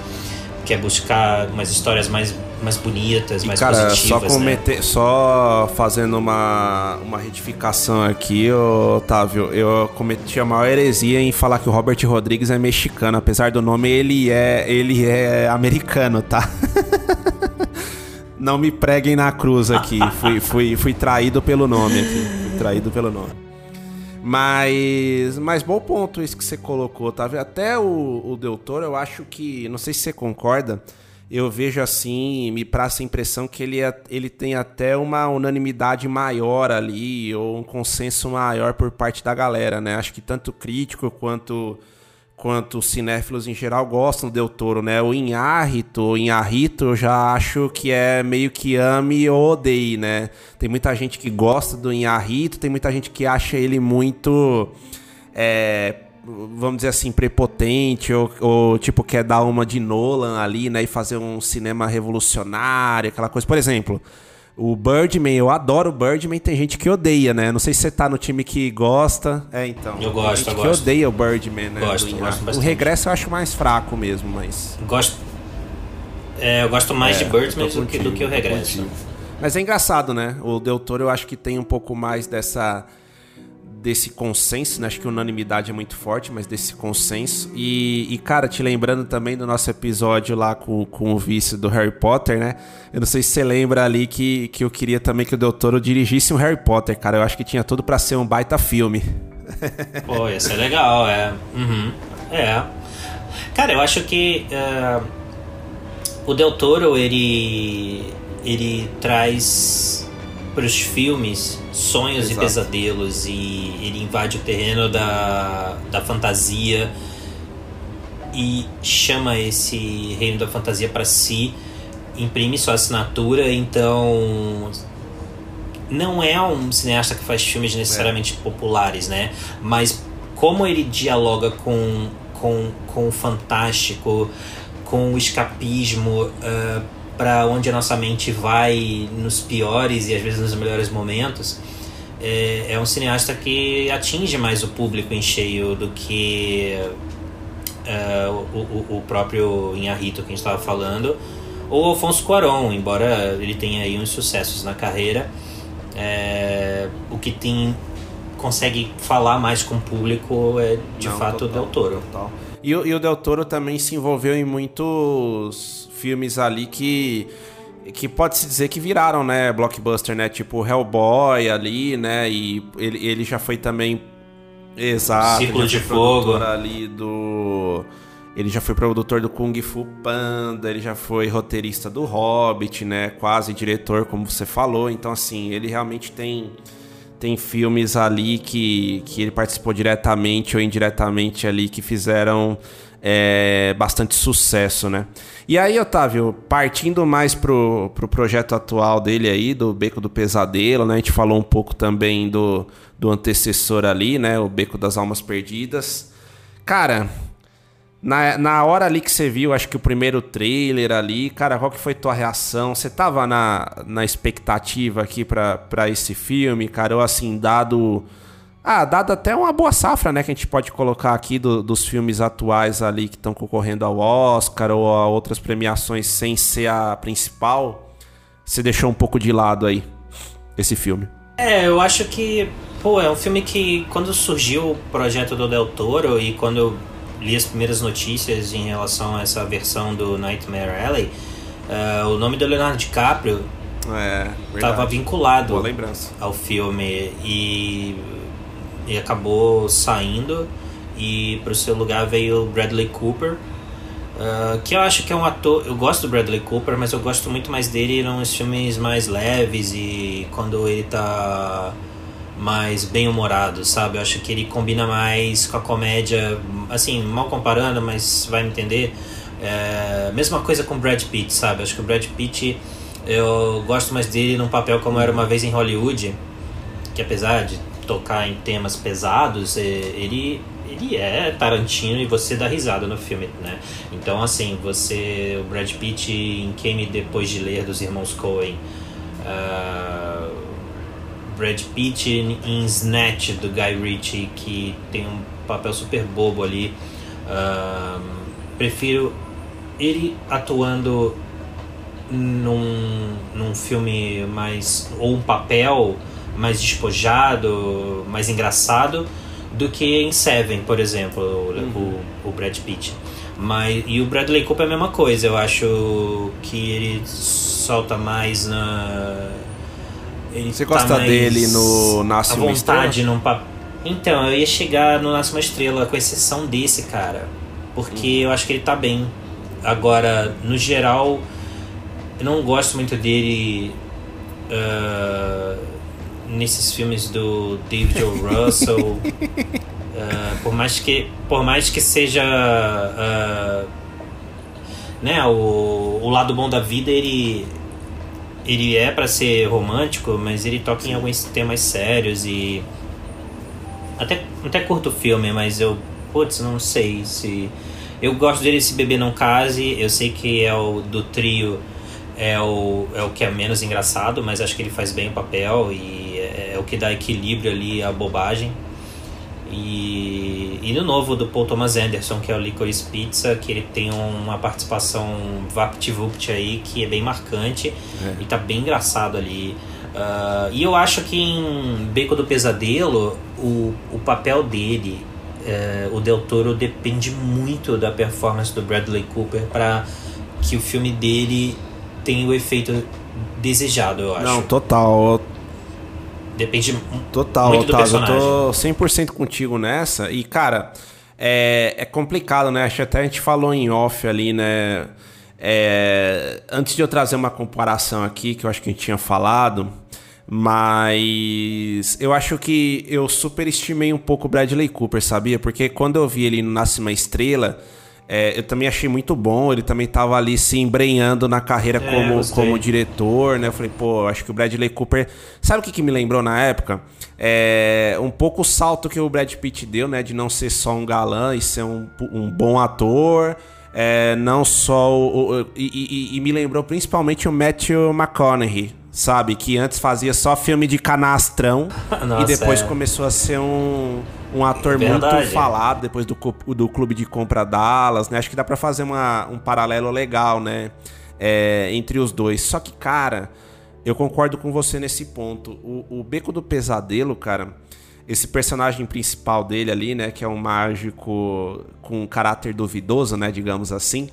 Quer buscar umas histórias mais, mais bonitas, mais Cara, só, positivas. né? cometer, só fazendo uma, uma retificação aqui, Otávio, eu cometi a maior heresia em falar que o Robert Rodrigues é mexicano. Apesar do nome, ele é, ele é americano, tá? Não me preguem na cruz aqui. Fui, fui, fui traído pelo nome aqui. Fui traído pelo nome. Mas, mas bom ponto isso que você colocou, tá? Até o, o Del Toro, eu acho que, não sei se você concorda, eu vejo assim, me passa a impressão que ele, é- ele tem até uma unanimidade maior ali, ou um consenso maior por parte da galera, né? Acho que tanto crítico quanto quanto os cinéfilos em geral gostam do Del Toro, né? O Inharrito, o eu já acho que é meio que ame ou odeie, né? Tem muita gente que gosta do Inharrito, tem muita gente que acha ele muito, é, vamos dizer assim, prepotente, ou, ou, tipo quer dar uma de Nolan ali, né? E fazer um cinema revolucionário, aquela coisa. Por exemplo, o Birdman, eu adoro o Birdman, tem gente que odeia, né? Não sei se você tá no time que gosta. É, então. Eu gosto, tem gente eu que gosto. odeia o Birdman, né? Gosto, do gosto. O bastante. regresso eu acho mais fraco mesmo, mas. Gosto. É, eu gosto mais É, de Birdman do que, do que o regresso. Mas é engraçado, né? O Del Toro eu acho que tem um pouco mais dessa desse consenso, né? Acho que unanimidade é muito forte, mas desse consenso. E, e, cara, te lembrando também do nosso episódio lá com, com o vice do Harry Potter, né? Eu não sei se você lembra ali que, que eu queria também que o Del Toro dirigisse um Harry Potter, cara. Eu acho que tinha tudo pra ser um baita filme. Pô, ia ser legal, é. Uhum. É. Cara, eu acho que uh, o Del Toro ele ele traz para os filmes sonhos Exato. e pesadelos e ele invade o terreno da, da fantasia e chama esse reino da fantasia para si, imprime sua assinatura, então não é um cineasta que faz filmes necessariamente populares, né? Mas como ele dialoga com, com, com o fantástico, com o escapismo, uh, para onde a nossa mente vai nos piores e às vezes nos melhores momentos, é, é um cineasta que atinge mais o público em cheio do que uh, o, o, o próprio Inharrito que a gente estava falando, ou Alfonso Cuarón, embora ele tenha aí uns sucessos na carreira, é, o que tem consegue falar mais com o público é de Não, fato o total, Del Toro. total. E, o- e o Del Toro também se envolveu em muitos filmes ali que que pode se dizer que viraram, né, blockbuster, né, tipo Hellboy ali, né, e ele, ele já foi também exato, Círculo de Fogo. ali do ele já foi produtor do Kung Fu Panda, ele já foi roteirista do Hobbit, né, quase diretor, como você falou. Então assim, ele realmente tem tem filmes ali que, que ele participou diretamente ou indiretamente ali que fizeram é, bastante sucesso, né? E aí, Otávio, partindo mais pro, pro projeto atual dele aí, do Beco do Pesadelo, né? A gente falou um pouco também do, do antecessor ali, né? O Beco das Almas Perdidas. Cara, na, na hora ali que você viu, acho que o primeiro trailer ali, cara, qual que foi tua reação? Você tava na, na expectativa aqui pra esse filme, cara? Ou assim, dado. Ah, dado até uma boa safra, né? Que a gente pode colocar aqui do- dos filmes atuais ali que estão concorrendo ao Oscar ou a outras premiações sem ser a principal. Você deixou um pouco de lado aí esse filme. É, eu acho que, pô, é um filme que quando surgiu o projeto do Del Toro e quando eu li as primeiras notícias em relação a essa versão do Nightmare Alley, eh, o nome do Leonardo DiCaprio É, estava vinculado ao filme e, e acabou saindo. E pro seu lugar veio o Bradley Cooper ah, que eu acho que é um ator eu gosto do Bradley Cooper mas eu gosto muito mais dele nos filmes mais leves e quando ele tá mais bem humorado sabe? Eu acho que ele combina mais com a comédia assim mal comparando mas vai me entender é, mesma coisa com o Brad Pitt sabe? Acho que o Brad Pitt eu gosto mais dele num papel como era uma vez em Hollywood que apesar de tocar em temas pesados, eh, ele ele é Tarantino e você dá risada no filme, né? Então assim, você o Brad Pitt em Quem Me Depois de Ler dos irmãos Coen, ah, Brad Pitt em Snatch do Guy Ritchie que tem um papel super bobo ali. Ah, prefiro ele atuando num, num filme mais. ou um papel mais despojado, mais engraçado, do que em Seven, por exemplo, o, o, o Brad Pitt. Mas, e o Bradley Cooper é a mesma coisa, eu acho que ele solta mais na. Ele Você gosta dele no Nasce uma vontade Estrela? num pa... Então, eu ia chegar no Nasce uma Estrela, com exceção desse cara. Porque eu acho que ele tá bem. Agora, no geral, eu não gosto muito dele ah, nesses filmes do David O. Russell. Ah, por mais que por mais que seja ah, né o, o lado bom da vida ele ele é pra ser romântico mas ele toca em alguns temas sérios e até até curto o filme mas eu putz não sei se eu gosto dele se bebê não case eu sei que é o do trio é o, é o que é menos engraçado, mas acho que ele faz bem o papel e é, é o que dá equilíbrio ali à bobagem. E, e no novo do Paul Thomas Anderson, que é o Licorice Pizza, que ele tem uma participação vapt-vupt aí que é bem marcante e tá bem engraçado ali. Ah, e eu acho que em Beco do Pesadelo, o, o papel dele, eh, o Del Toro, depende muito da performance do Bradley Cooper para que o filme dele tenha o efeito desejado, eu acho. Não, total. Depende Total, muito do Otávio. Eu personagem. tô 100% contigo nessa. E, cara, é, é complicado, né? Acho que até a gente falou em off ali, né? É, antes de eu trazer uma comparação aqui, que eu acho que a gente tinha falado, mas eu acho que eu superestimei um pouco o Bradley Cooper, sabia? Porque quando eu vi ele no Nasce uma Estrela, é, eu também achei muito bom. Ele também estava ali se embrenhando na carreira é, como, como diretor, né? Eu falei, pô, acho que o Bradley Cooper. Sabe o que, que me lembrou na época? É, um pouco o salto que o Brad Pitt deu, né? De não ser só um galã e ser um, um bom ator. É, não só o, o e, e, e, me lembrou principalmente o Matthew McConaughey, sabe? Que antes fazia só filme de canastrão Nossa, e depois é. começou a ser um, um ator muito falado depois do, do clube de compra Dallas, né? Acho que dá para fazer uma, um paralelo legal, né? É, entre os dois. Só que, cara, eu concordo com você nesse ponto. O, o Beco do Pesadelo, cara, esse personagem principal dele ali, né? Que é um mágico com um caráter duvidoso, né? Digamos assim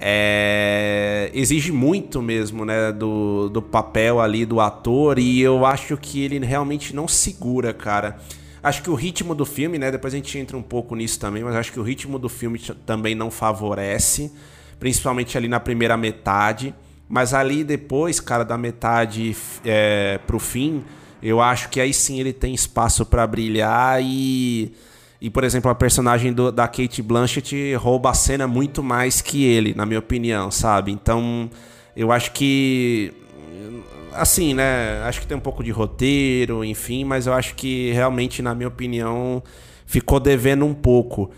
é, exige muito mesmo, né, do, do papel ali do ator e eu acho que ele realmente não segura, cara. Acho que o ritmo do filme, né, depois a gente entra um pouco nisso também, mas acho que o ritmo do filme também não favorece, principalmente ali na primeira metade. Mas ali depois, cara, da metade é, pro fim, eu acho que aí sim ele tem espaço para brilhar e e, por exemplo, a personagem do, da Kate Blanchett rouba a cena muito mais que ele, na minha opinião, sabe? Então, eu acho que. Assim, né? Acho que tem um pouco de roteiro, enfim, mas eu acho que realmente, na minha opinião, ficou devendo um pouco.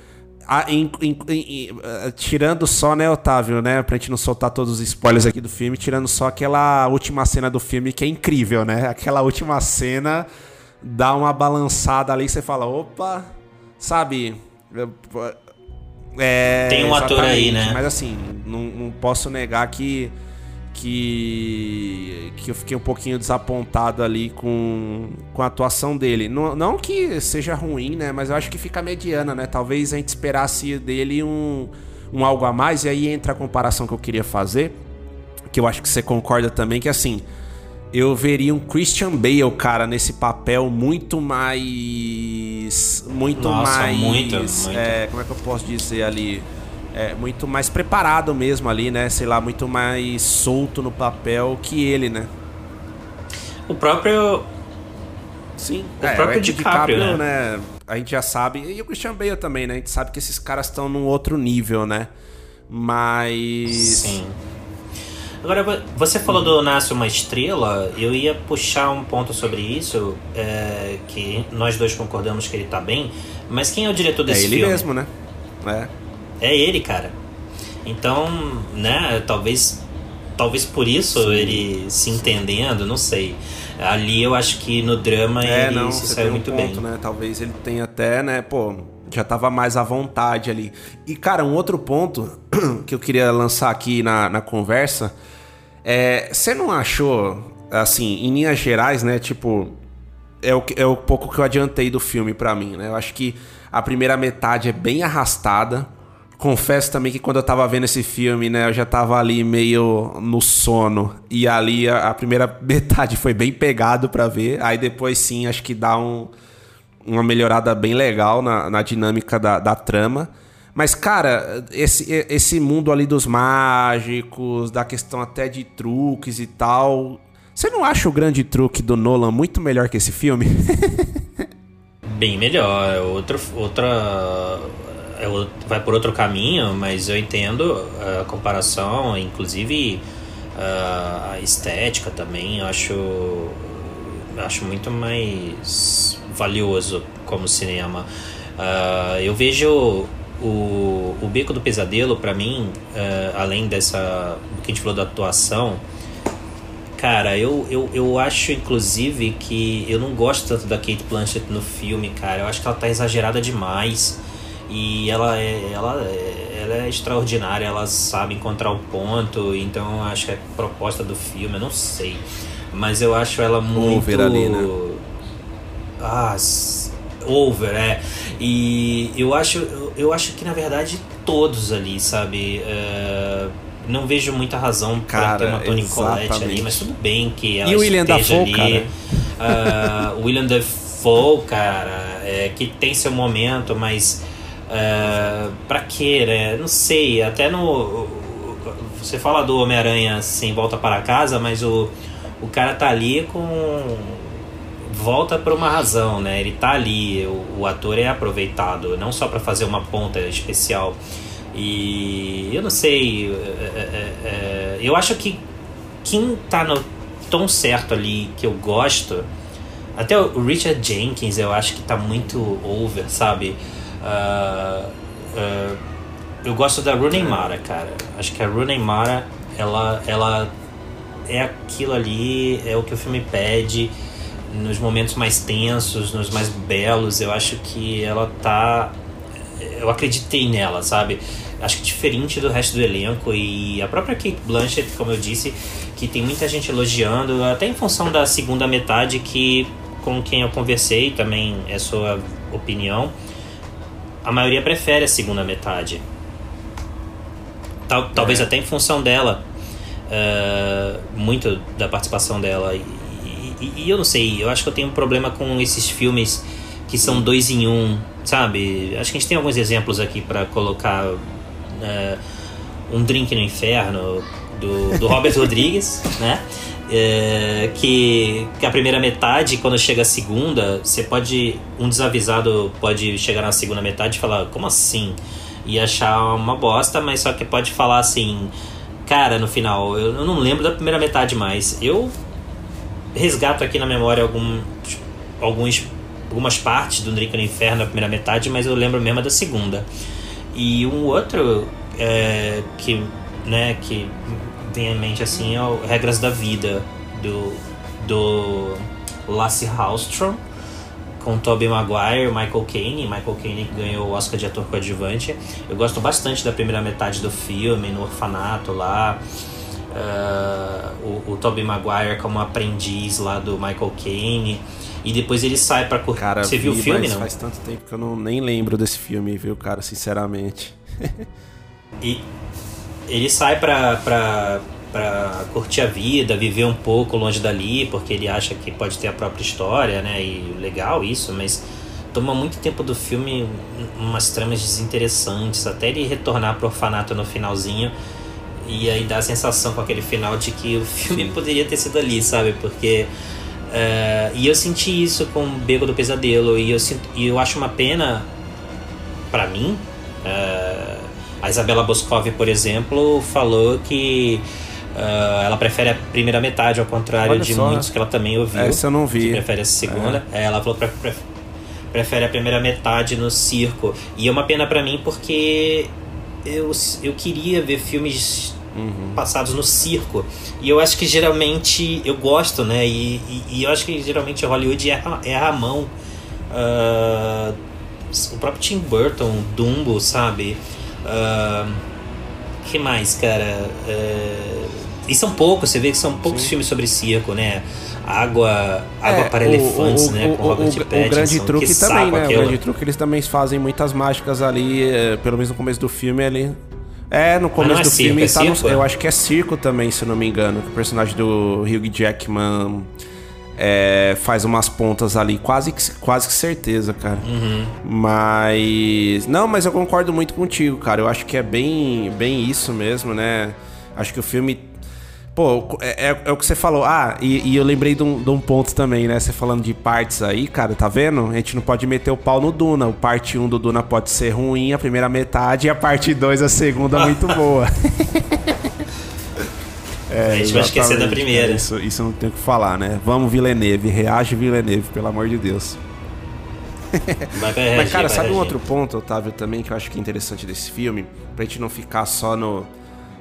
in, in, in, tirando só, né, Otávio, né? Pra gente não soltar todos os spoilers aqui do filme, tirando só aquela última cena do filme que é incrível, né? Aquela última cena dá uma balançada ali e você fala, opa, sabe? É, Tem um ator aí, né? Mas assim, não, não posso negar que que, que eu fiquei um pouquinho desapontado ali com, com a atuação dele. Não, não que seja ruim, né? Mas eu acho que fica mediana, né? Talvez a gente esperasse dele um, um algo a mais. E aí entra a comparação que eu queria fazer, que eu acho que você concorda também, que assim, eu veria um Christian Bale, cara, nesse papel muito mais. Muito Nossa, mais. Muito, muito. É, como é que eu posso dizer ali? É, muito mais preparado mesmo ali, né? Sei lá, muito mais solto no papel que ele, né? O próprio. Sim, o é, próprio o DiCaprio, DiCaprio né? né? A gente já sabe. E o Christian Bale também, né? A gente sabe que esses caras estão num outro nível, né? Mas. Sim. Agora, você falou do Nasce uma Estrela, eu ia puxar um ponto sobre isso, é, que nós dois concordamos que ele tá bem, mas quem é o diretor desse filme? É ele filme? mesmo, né? É. é ele, cara. Então, né, talvez talvez por isso Sim. ele se entendendo, não sei. Ali eu acho que no drama é, ele não, se saiu um muito ponto, bem. Né? Talvez ele tenha até, né, pô, já tava mais à vontade ali. E, cara, um outro ponto que eu queria lançar aqui na, na conversa é, você não achou, assim, em linhas gerais, né? Tipo, é o, é o pouco que eu adiantei do filme para mim, né? Eu acho que a primeira metade é bem arrastada. Confesso também que quando eu tava vendo esse filme, né, eu já tava ali meio no sono. E ali a, a primeira metade foi bem pegado para ver. Aí depois sim, acho que dá um, uma melhorada bem legal na, na dinâmica da, da trama. Mas, cara, esse, esse mundo ali dos mágicos, da questão até de truques e tal. Você não acha o grande truque do Nolan muito melhor que esse filme? Bem melhor. É outro, outra. É, vai por outro caminho, mas eu entendo a comparação, inclusive a estética também. Eu acho, acho muito mais valioso como cinema. Uh, eu vejo o, o Beco do Pesadelo, para mim, além dessa. do que a gente falou da atuação, cara, eu, eu, eu acho inclusive que eu não gosto tanto da Kate Blanchett no filme, cara. Eu acho que ela tá exagerada demais. E ela é, ela, é, ela é extraordinária, ela sabe encontrar o ponto, então acho que é proposta do filme, eu não sei. Mas eu acho ela muito. Over ali, né? Ah, over, é. E eu acho, eu acho que na verdade todos ali, sabe? Uh, não vejo muita razão para ter uma Tony Collette ali, mas tudo bem que ela e o William Dafoe, ali. Cara? Uh, William Dafoe, cara, é, que tem seu momento, mas Uh, pra quê, né? Não sei, até no. Você fala do Homem-Aranha sem volta para casa, mas o, o cara tá ali com. Volta por uma razão, né? Ele tá ali, o, o ator é aproveitado, não só para fazer uma ponta especial. E eu não sei, é, é, é, eu acho que quem tá no tom certo ali, que eu gosto, até o Richard Jenkins eu acho que tá muito over, sabe? Uh, eu gosto da Rooney Mara, cara. Acho que a Rooney Mara, ela, ela é aquilo ali, é o que o filme pede nos momentos mais tensos, nos mais belos. Eu acho que ela tá. Eu acreditei nela, sabe? Acho que diferente do resto do elenco e a própria Kate Blanchett, como eu disse, que tem muita gente elogiando, até em função da segunda metade, que com quem eu conversei também é sua opinião a maioria prefere a segunda metade. Tal, talvez é. até em função dela, uh, muito da participação dela. E, e, e, eu não sei, eu acho que eu tenho um problema com esses filmes que são dois em um, sabe? Acho que a gente tem alguns exemplos aqui para colocar. Uh, um Drink no Inferno, do, do Robert Rodrigues, né? É, que, que a primeira metade, quando chega a segunda, você pode. Um desavisado pode chegar na segunda metade e falar, como assim? E achar uma bosta, mas só que pode falar assim, cara, no final, eu, eu não lembro da primeira metade mais. Eu resgato aqui na memória algum, alguns, algumas partes do Drink no Inferno na primeira metade, mas eu lembro mesmo da segunda. E um outro é, que, né, que tem em mente assim é o Regras da Vida do, do Lasse Hallström com Tobey Maguire, Michael Caine, Michael Caine que ganhou o Oscar de ator coadjuvante. Eu gosto bastante da primeira metade do filme, no orfanato lá. Uh, o, o Tobey Maguire como aprendiz lá do Michael Caine. E depois ele sai pra curtir. Cara, Você viu o filme, não? Faz tanto tempo que eu não, nem lembro desse filme, viu, cara, sinceramente. e ele sai pra, pra, pra curtir a vida, viver um pouco longe dali, porque ele acha que pode ter a própria história, né? E legal isso, mas toma muito tempo do filme umas tramas desinteressantes, até ele retornar pro orfanato no finalzinho. E aí dá a sensação com aquele final de que o filme poderia ter sido ali, sabe? Porque. Uh, e eu senti isso com o Beco do Pesadelo. E eu, sinto, e eu acho uma pena, para mim, uh, a Isabela Boscov, por exemplo, falou que uh, ela prefere a primeira metade, ao contrário Olha de só, muitos que ela também ouviu. Essa eu não vi. Que prefere a segunda. É. Ela falou que prefere a primeira metade no circo. E é uma pena para mim porque eu, eu queria ver filmes uhum. passados no circo. E eu acho que geralmente eu gosto, né? E, e, e eu acho que geralmente Hollywood erra, erra a mão. Uh, o próprio Tim Burton, Dumbo, sabe? Uh, que mais, cara? Uh, e são poucos, você vê que são poucos Sim. filmes sobre circo, né? Água, água é, para o, elefantes, o, né? O, com Robert o, Pattinson. O grande truque também, né? Aquilo. O grande truque eles também fazem muitas mágicas ali, eh, pelo menos no começo do filme ali. É, no começo é do circo, filme é tá no, Eu acho que é circo também, se não me engano. Que o personagem do Hugh Jackman é, faz umas pontas ali, quase que, quase que certeza, cara. Uhum. Mas. Não, mas eu concordo muito contigo, cara. Eu acho que é bem, bem isso mesmo, né? Acho que o filme. Pô, é, é, é o que você falou. Ah, e, e eu lembrei de um, de um, ponto também, né? Você falando de partes aí, cara, tá vendo? A gente não pode meter o pau no Duna. O parte 1 do Duna pode ser ruim, a primeira metade, e a parte 2, a segunda, muito boa. É, a gente vai esquecer da primeira. isso, isso não tem o que falar, né? Vamos, Villeneuve. Reage, Villeneuve, pelo amor de Deus. Vai reagir, Mas, cara, sabe reagir. um outro ponto, Otávio, também que eu acho que é interessante desse filme? Pra gente não ficar só no,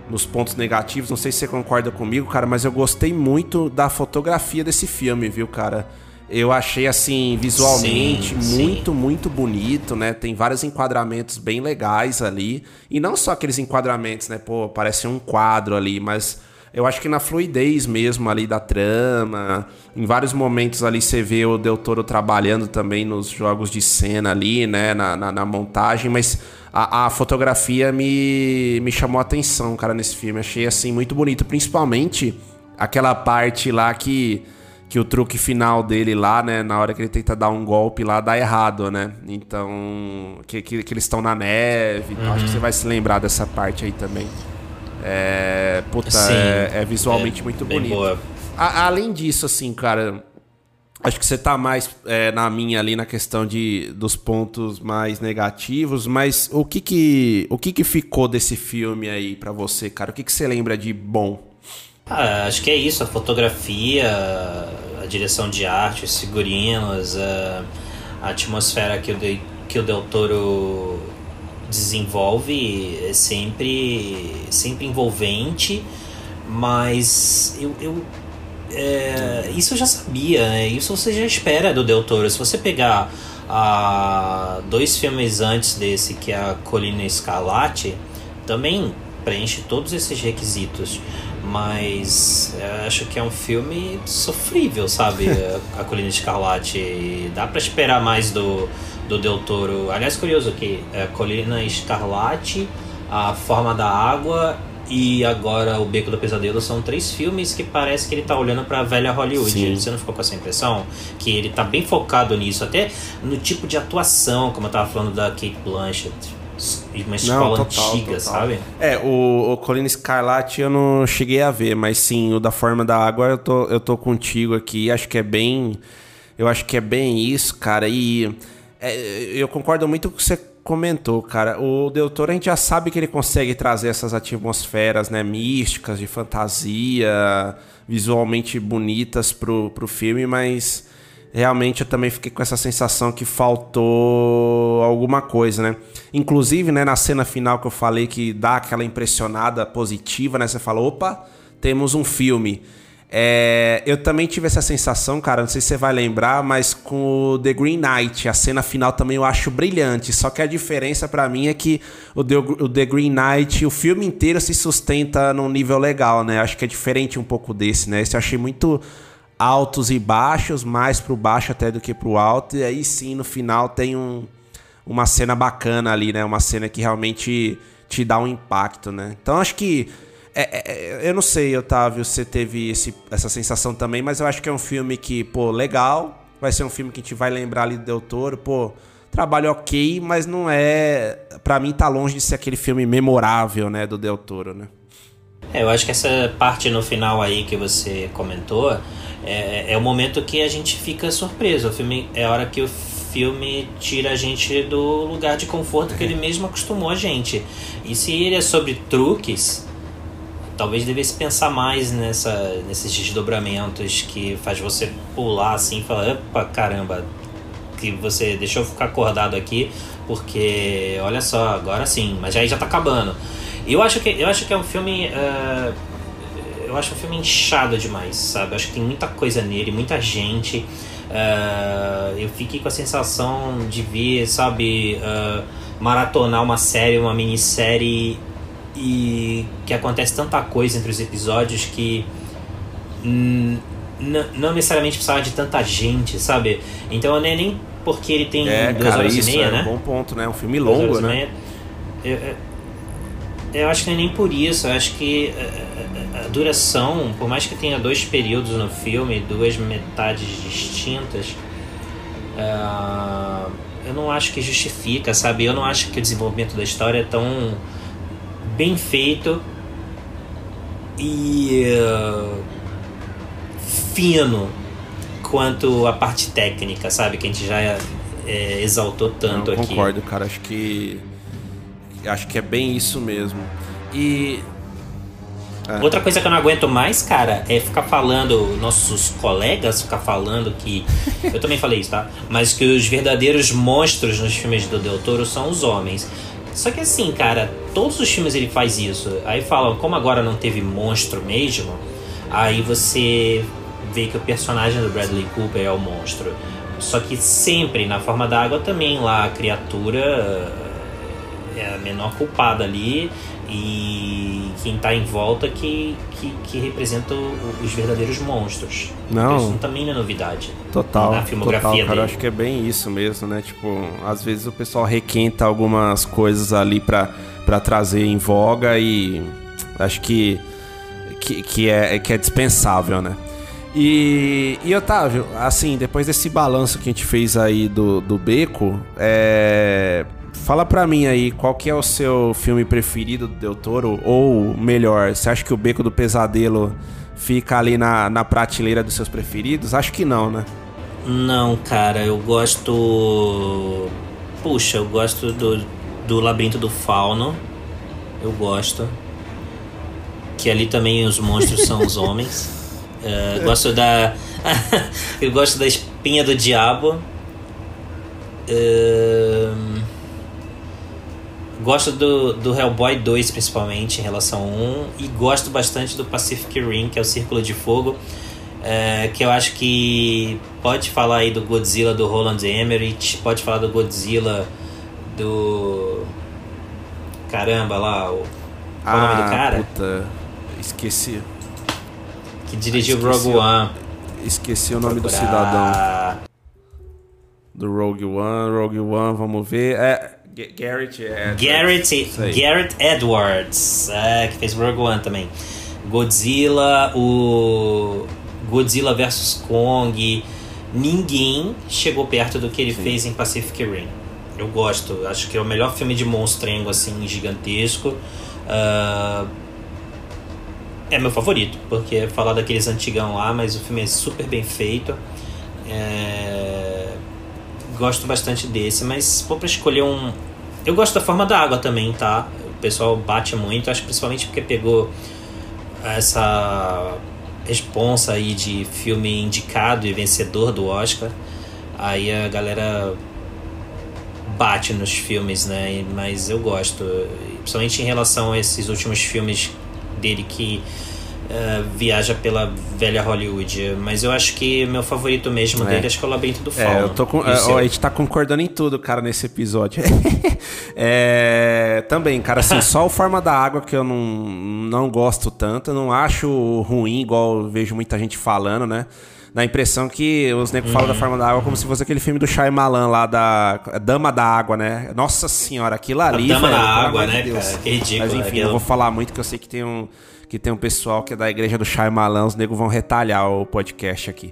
nos pontos negativos. Não sei se você concorda comigo, cara, mas eu gostei muito da fotografia desse filme, viu, cara? Eu achei assim, visualmente, sim, muito, sim. muito bonito, né? Tem vários enquadramentos bem legais ali. E não só aqueles enquadramentos, né? Pô, parece um quadro ali, mas eu acho que na fluidez mesmo ali da trama. Em vários momentos ali você vê o Del Toro trabalhando também nos jogos de cena ali, né? Na, na, na montagem, mas a, a, fotografia me, me chamou a atenção, cara, nesse filme. Achei assim muito bonito, principalmente aquela parte lá que que o truque final dele lá, né, na hora que ele tenta dar um golpe lá, dá errado, né? Então, que, que, que eles estão na neve, então, acho que você vai se lembrar dessa parte aí também. É, puta, Sim, é, é visualmente é muito bonito. boa. A- além disso, assim, cara, acho que você tá mais é, na minha ali na questão de, dos pontos mais negativos, mas o que que, o que que ficou desse filme aí pra você, cara? O que que você lembra de bom? Ah, acho que é isso, a fotografia, a direção de arte, os figurinos, a, a atmosfera que o, de, que o Del Toro desenvolve é sempre, sempre envolvente, mas eu, eu é, isso eu já sabia, né? isso você já espera do Del Toro. Se você pegar ah, dois filmes antes desse, que é a Colina Escarlate, também preenche todos esses requisitos. Mas eu acho que é um filme sofrível, sabe? a Colina Escarlate. Dá pra esperar mais do, do Del Toro. Aliás, curioso que a Colina Escarlate, A Forma da Água e agora O Beco do Pesadelo são três filmes que parece que ele tá olhando pra velha Hollywood. Sim. Você não ficou com essa impressão? Que ele tá bem focado nisso, até no tipo de atuação, como eu tava falando da Kate Blanchett. Uma escola antiga, sabe? É, o, o Colina Escarlate eu não cheguei a ver, mas sim, o da Forma da Água eu tô, eu tô contigo aqui. Acho que é bem. Eu acho que é bem isso, cara. E é, eu concordo muito com o que você comentou, cara. O Del Toro a gente já sabe que ele consegue trazer essas atmosferas, né, místicas, de fantasia, visualmente bonitas pro, pro filme, mas realmente eu também fiquei com essa sensação que faltou alguma coisa, né? Inclusive, né, na cena final que eu falei que dá aquela impressionada positiva, né? Você fala, opa, temos um filme. É, eu também tive essa sensação, cara, não sei se você vai lembrar, mas com o The Green Knight, a cena final também eu acho brilhante. Só que a diferença pra mim é que o The, o The Green Knight, o filme inteiro se sustenta num nível legal, né? Acho que é diferente um pouco desse, né? Esse eu achei muito altos e baixos, mais pro baixo até do que pro alto. E aí sim, no final tem um, uma cena bacana ali, né? Uma cena que realmente te dá um impacto, né? Então acho que. É- é- é- eu não sei, Otávio, se você teve esse- essa sensação também, mas eu acho que é um filme que, pô, legal. Vai ser um filme que a gente vai lembrar ali do Del Toro, pô. Trabalho ok, mas não é. Pra mim tá longe de ser aquele filme memorável, né, do Del Toro, né? É, eu acho que essa parte no final aí que você comentou é, é o momento que a gente fica surpreso. O filme é a hora que o filme tira a gente do lugar de conforto que ele mesmo acostumou a gente. E se ele é sobre truques, talvez devesse pensar mais nessa, nesses desdobramentos que faz você pular assim e falar, opa, caramba, que você deixou ficar acordado aqui, porque olha só, agora sim, mas aí já tá acabando. Eu acho que eu acho que é um filme eh, eu acho um filme inchado demais, sabe? Eu acho que tem muita coisa nele, muita gente. Eh, eu fiquei com a sensação de ver, sabe, eh, maratonar uma série, uma minissérie e que acontece tanta coisa entre os episódios que hum, não necessariamente precisava de tanta gente, sabe? Então não é nem porque ele tem É, duas cara, horas isso e meia, é né? um bom ponto, né? Um filme Duas longo, né? Eu, eu- acho que não é nem por isso. Eu acho que eh, a, a- a duração, por mais que tenha dois períodos no filme, duas metades distintas, ah, eu não acho que justifica, sabe? Eu não acho que o desenvolvimento da história é tão bem feito e ah, fino quanto a parte técnica, sabe? Que a gente já eh, exaltou tanto Não, aqui. concordo, cara. Acho que. Acho que é bem isso mesmo. E. É. Outra coisa que eu não aguento mais, cara, é ficar falando, nossos colegas ficar falando que. Eu também falei isso, tá? Mas que os verdadeiros monstros nos filmes do Del Toro são os homens. Só que assim, cara, todos os filmes ele faz isso. Aí falam, como agora não teve monstro mesmo, aí você vê que o personagem do Bradley Cooper é o monstro. Só que sempre, na forma da água, também lá a criatura é a menor culpada ali e quem tá em volta que, que, que representa os verdadeiros monstros. Não. Isso também não é novidade. Total, Na filmografia total, cara. dele. Acho que é bem isso mesmo, né? Tipo, às vezes o pessoal requenta algumas coisas ali pra trazer em voga e acho que, que, que, é, que é dispensável, né? E, e Otávio, assim, depois desse balanço que a gente fez aí do, do Beco, é, fala pra mim aí qual que é o seu filme preferido do Del Toro, ou melhor, você acha que o Beco do Pesadelo fica ali na, na prateleira dos seus preferidos? Acho que não, né? Não, cara, eu gosto. Puxa, eu gosto do, do Labirinto do Fauno. Eu gosto. Que ali também os monstros são os homens. Uh, gosto da. eu gosto da Espinha do Diabo. Uh, gosto do, do Hellboy 2, principalmente, em relação ao 1. E gosto bastante do Pacific Rim, que é o Círculo de Fogo. Uh, que eu acho que pode falar aí do Godzilla do Roland Emmerich, pode falar do Godzilla do. Caramba, lá, o. Qual ah, o nome do ah, cara? Puta, esqueci que dirigiu ah, Rogue One. Esqueci o nome do cidadão. Do Rogue One, Rogue One, vamos ver. É. Garrett Edwards. Garrett, Garrett Edwards, é, que fez Rogue One também. Godzilla, o Godzilla vs Kong. Ninguém chegou perto do que ele Sim. fez em Pacific Rim. Eu gosto, acho que é o melhor filme de monstrengo assim gigantesco. Uh, é meu favorito, porque é falar daqueles antigão lá, mas o filme é super bem feito. É... Gosto bastante desse, mas se for pra escolher um. Eu gosto da forma da água também, tá? O pessoal bate muito, acho principalmente porque pegou essa responsa aí de filme indicado e vencedor do Oscar. Aí a galera bate nos filmes, né? Mas eu gosto, principalmente em relação a esses últimos filmes dele que uh, viaja pela velha Hollywood. Mas eu acho que meu favorito mesmo é. dele acho que é o Labirinto do Fauno. É, eu tô com, é, a gente tá concordando em tudo, cara, nesse episódio. é, também, cara, assim, só o Forma da Água que eu não, não gosto tanto. Eu não acho ruim, igual vejo muita gente falando, né? Dá a impressão que os negros uhum. falam da uhum. forma da água como se fosse aquele filme do Shyamalan lá da Dama da Água, né? Nossa senhora, aquilo ali, a Dama da Água, né, de cara? Que ridículo. Mas enfim, eu vou falar muito que eu sei que tem um que tem um pessoal que é da igreja do Shyamalan, os negros vão retalhar o podcast aqui.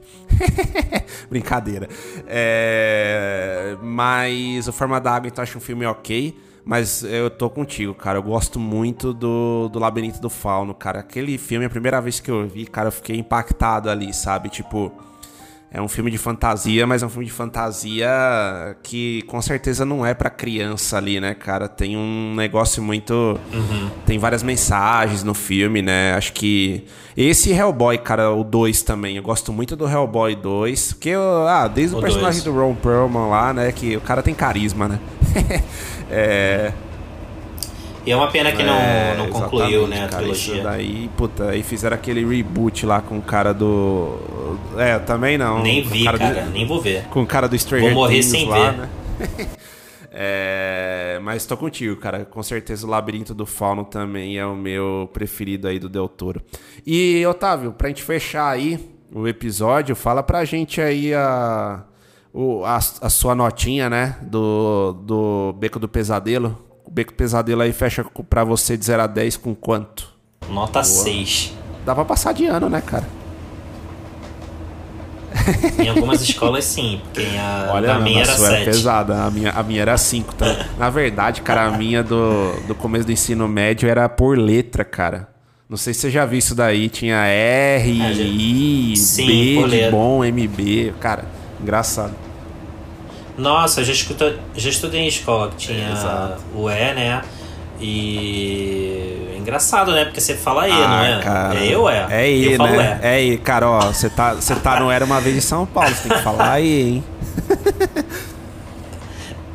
Brincadeira. É... Mas o Forma da Água, então, acho um filme ok. Mas eu tô contigo, cara. Eu gosto muito do, do Labirinto do Fauno, cara. Aquele filme, a primeira vez que eu vi, cara, eu fiquei impactado ali, sabe? Tipo, é um filme de fantasia, mas é um filme de fantasia que com certeza não é para criança ali, né, cara? Tem um negócio muito. Uhum. Tem várias mensagens no filme, né? Acho que. Esse Hellboy, cara, o 2 também. Eu gosto muito do Hellboy 2. Porque, eu, ah, desde o, o personagem dois. do Ron Perlman lá, né? Que o cara tem carisma, né? É. E é uma pena que não, é, não concluiu, né, a cara, trilogia. daí, puta, aí fizeram aquele reboot lá com o cara do. É, também não. Nem vi, cara, cara do... nem vou ver. Com o cara do Stranger Vou morrer sem lá, ver. Né? é, mas tô contigo, cara. Com certeza o Labirinto do Fauno também é o meu preferido aí do Del Toro. E, Otávio, pra gente fechar aí o episódio, fala pra gente aí a o, a, a, sua notinha, né? Do, do Beco do Pesadelo. O Beco do Pesadelo aí fecha pra você de 0 a 10 com quanto? Nota Boa. 6. Dá pra passar de ano, né, cara? Em algumas escolas sim, porque a, Olha, a minha era 7. era pesada, a minha, a minha era 5. Tá? Na verdade, cara, a minha do, do começo do ensino médio era por letra, cara. Não sei se você já viu isso daí, tinha R, é, I, sim, B de bom, MB, cara, engraçado. Nossa, eu já, escuto, já estudei em escola que tinha é, o E, né? E. Engraçado, né? Porque você fala E, ah, não é? Cara, é eu, é? É E, eu né? É E, cara, ó. Você tá, você tá no Era uma vez em São Paulo, você tem que falar E, hein?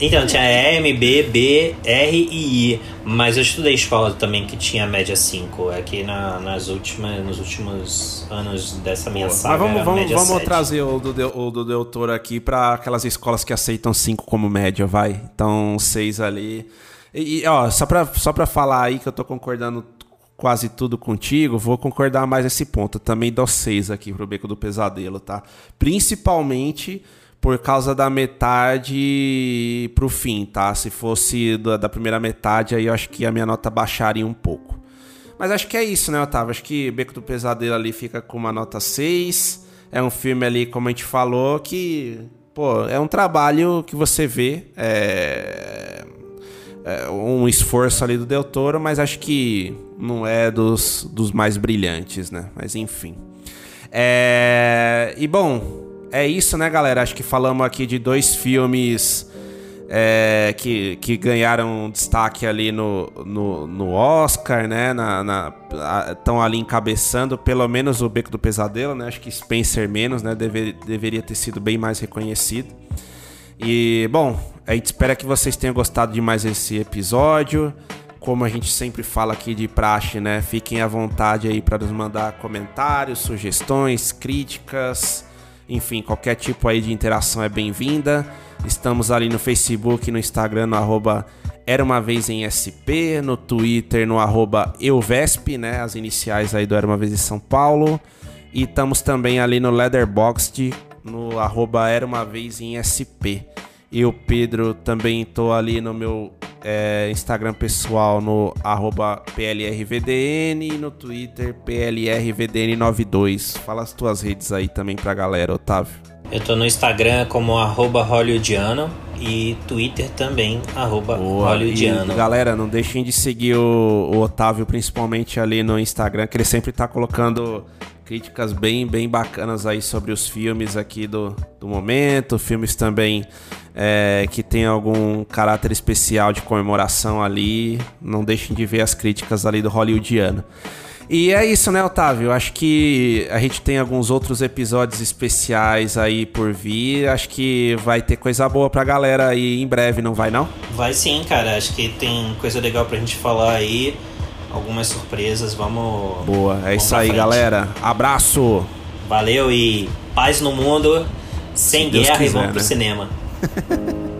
Então, tinha E, M, B, B, R e I. Mas eu estudei escola também que tinha média 5. Aqui é na, nas últimas, nos últimos anos dessa minha saga. Mas vamos, vamos, vamos trazer o do, o do doutor aqui para aquelas escolas que aceitam 5 como média, vai. Então, 6 ali. E, ó, só pra, só pra falar aí que eu tô concordando quase tudo contigo, vou concordar mais nesse ponto. Eu também dou 6 aqui pro Beco do Pesadelo, tá? Principalmente por causa da metade pro fim, tá? Se fosse da, da, primeira metade, aí eu acho que a minha nota baixaria um pouco. Mas acho que é isso, né, Otávio? Acho que Beco do Pesadelo ali fica com uma nota 6. É um filme ali, como a gente falou, que, pô, é um trabalho que você vê. É, é um esforço ali do Del Toro, mas acho que não é dos, dos mais brilhantes, né? Mas enfim. É, e bom, é isso, né, galera? Acho que falamos aqui de dois filmes é, que, que ganharam destaque ali no, no, no Oscar, né? Estão ali encabeçando, pelo menos o Beco do Pesadelo, né? Acho que Spencer menos, né? Deve, deveria ter sido bem mais reconhecido. E, bom, a gente espera que vocês tenham gostado de mais esse episódio. Como a gente sempre fala aqui de praxe, né? Fiquem à vontade aí para nos mandar comentários, sugestões, críticas, enfim, qualquer tipo aí de interação é bem-vinda. Estamos ali no Facebook, no Instagram, no arroba Era Uma Vez em SP, no Twitter, no arroba Euvesp, né? As iniciais aí do Era Uma Vez em São Paulo. E estamos também ali no Leatherboxd, no arroba Era Uma Vez em SP. Eu, Pedro, também estou ali no meu é, Instagram pessoal no PLRVDN e no Twitter PLRVDN92. Fala as tuas redes aí também pra galera, Otávio. Eu tô no Instagram como arroba hollywoodiano e Twitter também, arroba hollywoodiano. E, galera, não deixem de seguir o, o, Otávio, principalmente ali no Instagram, que ele sempre tá colocando críticas bem, bem bacanas aí sobre os filmes aqui do, do momento, filmes também é, que tem algum caráter especial de comemoração ali. Não deixem de ver as críticas ali do hollywoodiano. E é isso, né, Otávio? Acho que a gente tem alguns outros episódios especiais aí por vir. Acho que vai ter coisa boa pra galera aí em breve, não vai não? Vai sim, cara. Acho que tem coisa legal pra gente falar aí. Algumas surpresas. Vamos. Boa, é vamos isso aí, frente. galera. Abraço! Valeu e paz no mundo, sem guerra quiser, e vamos né? pro cinema.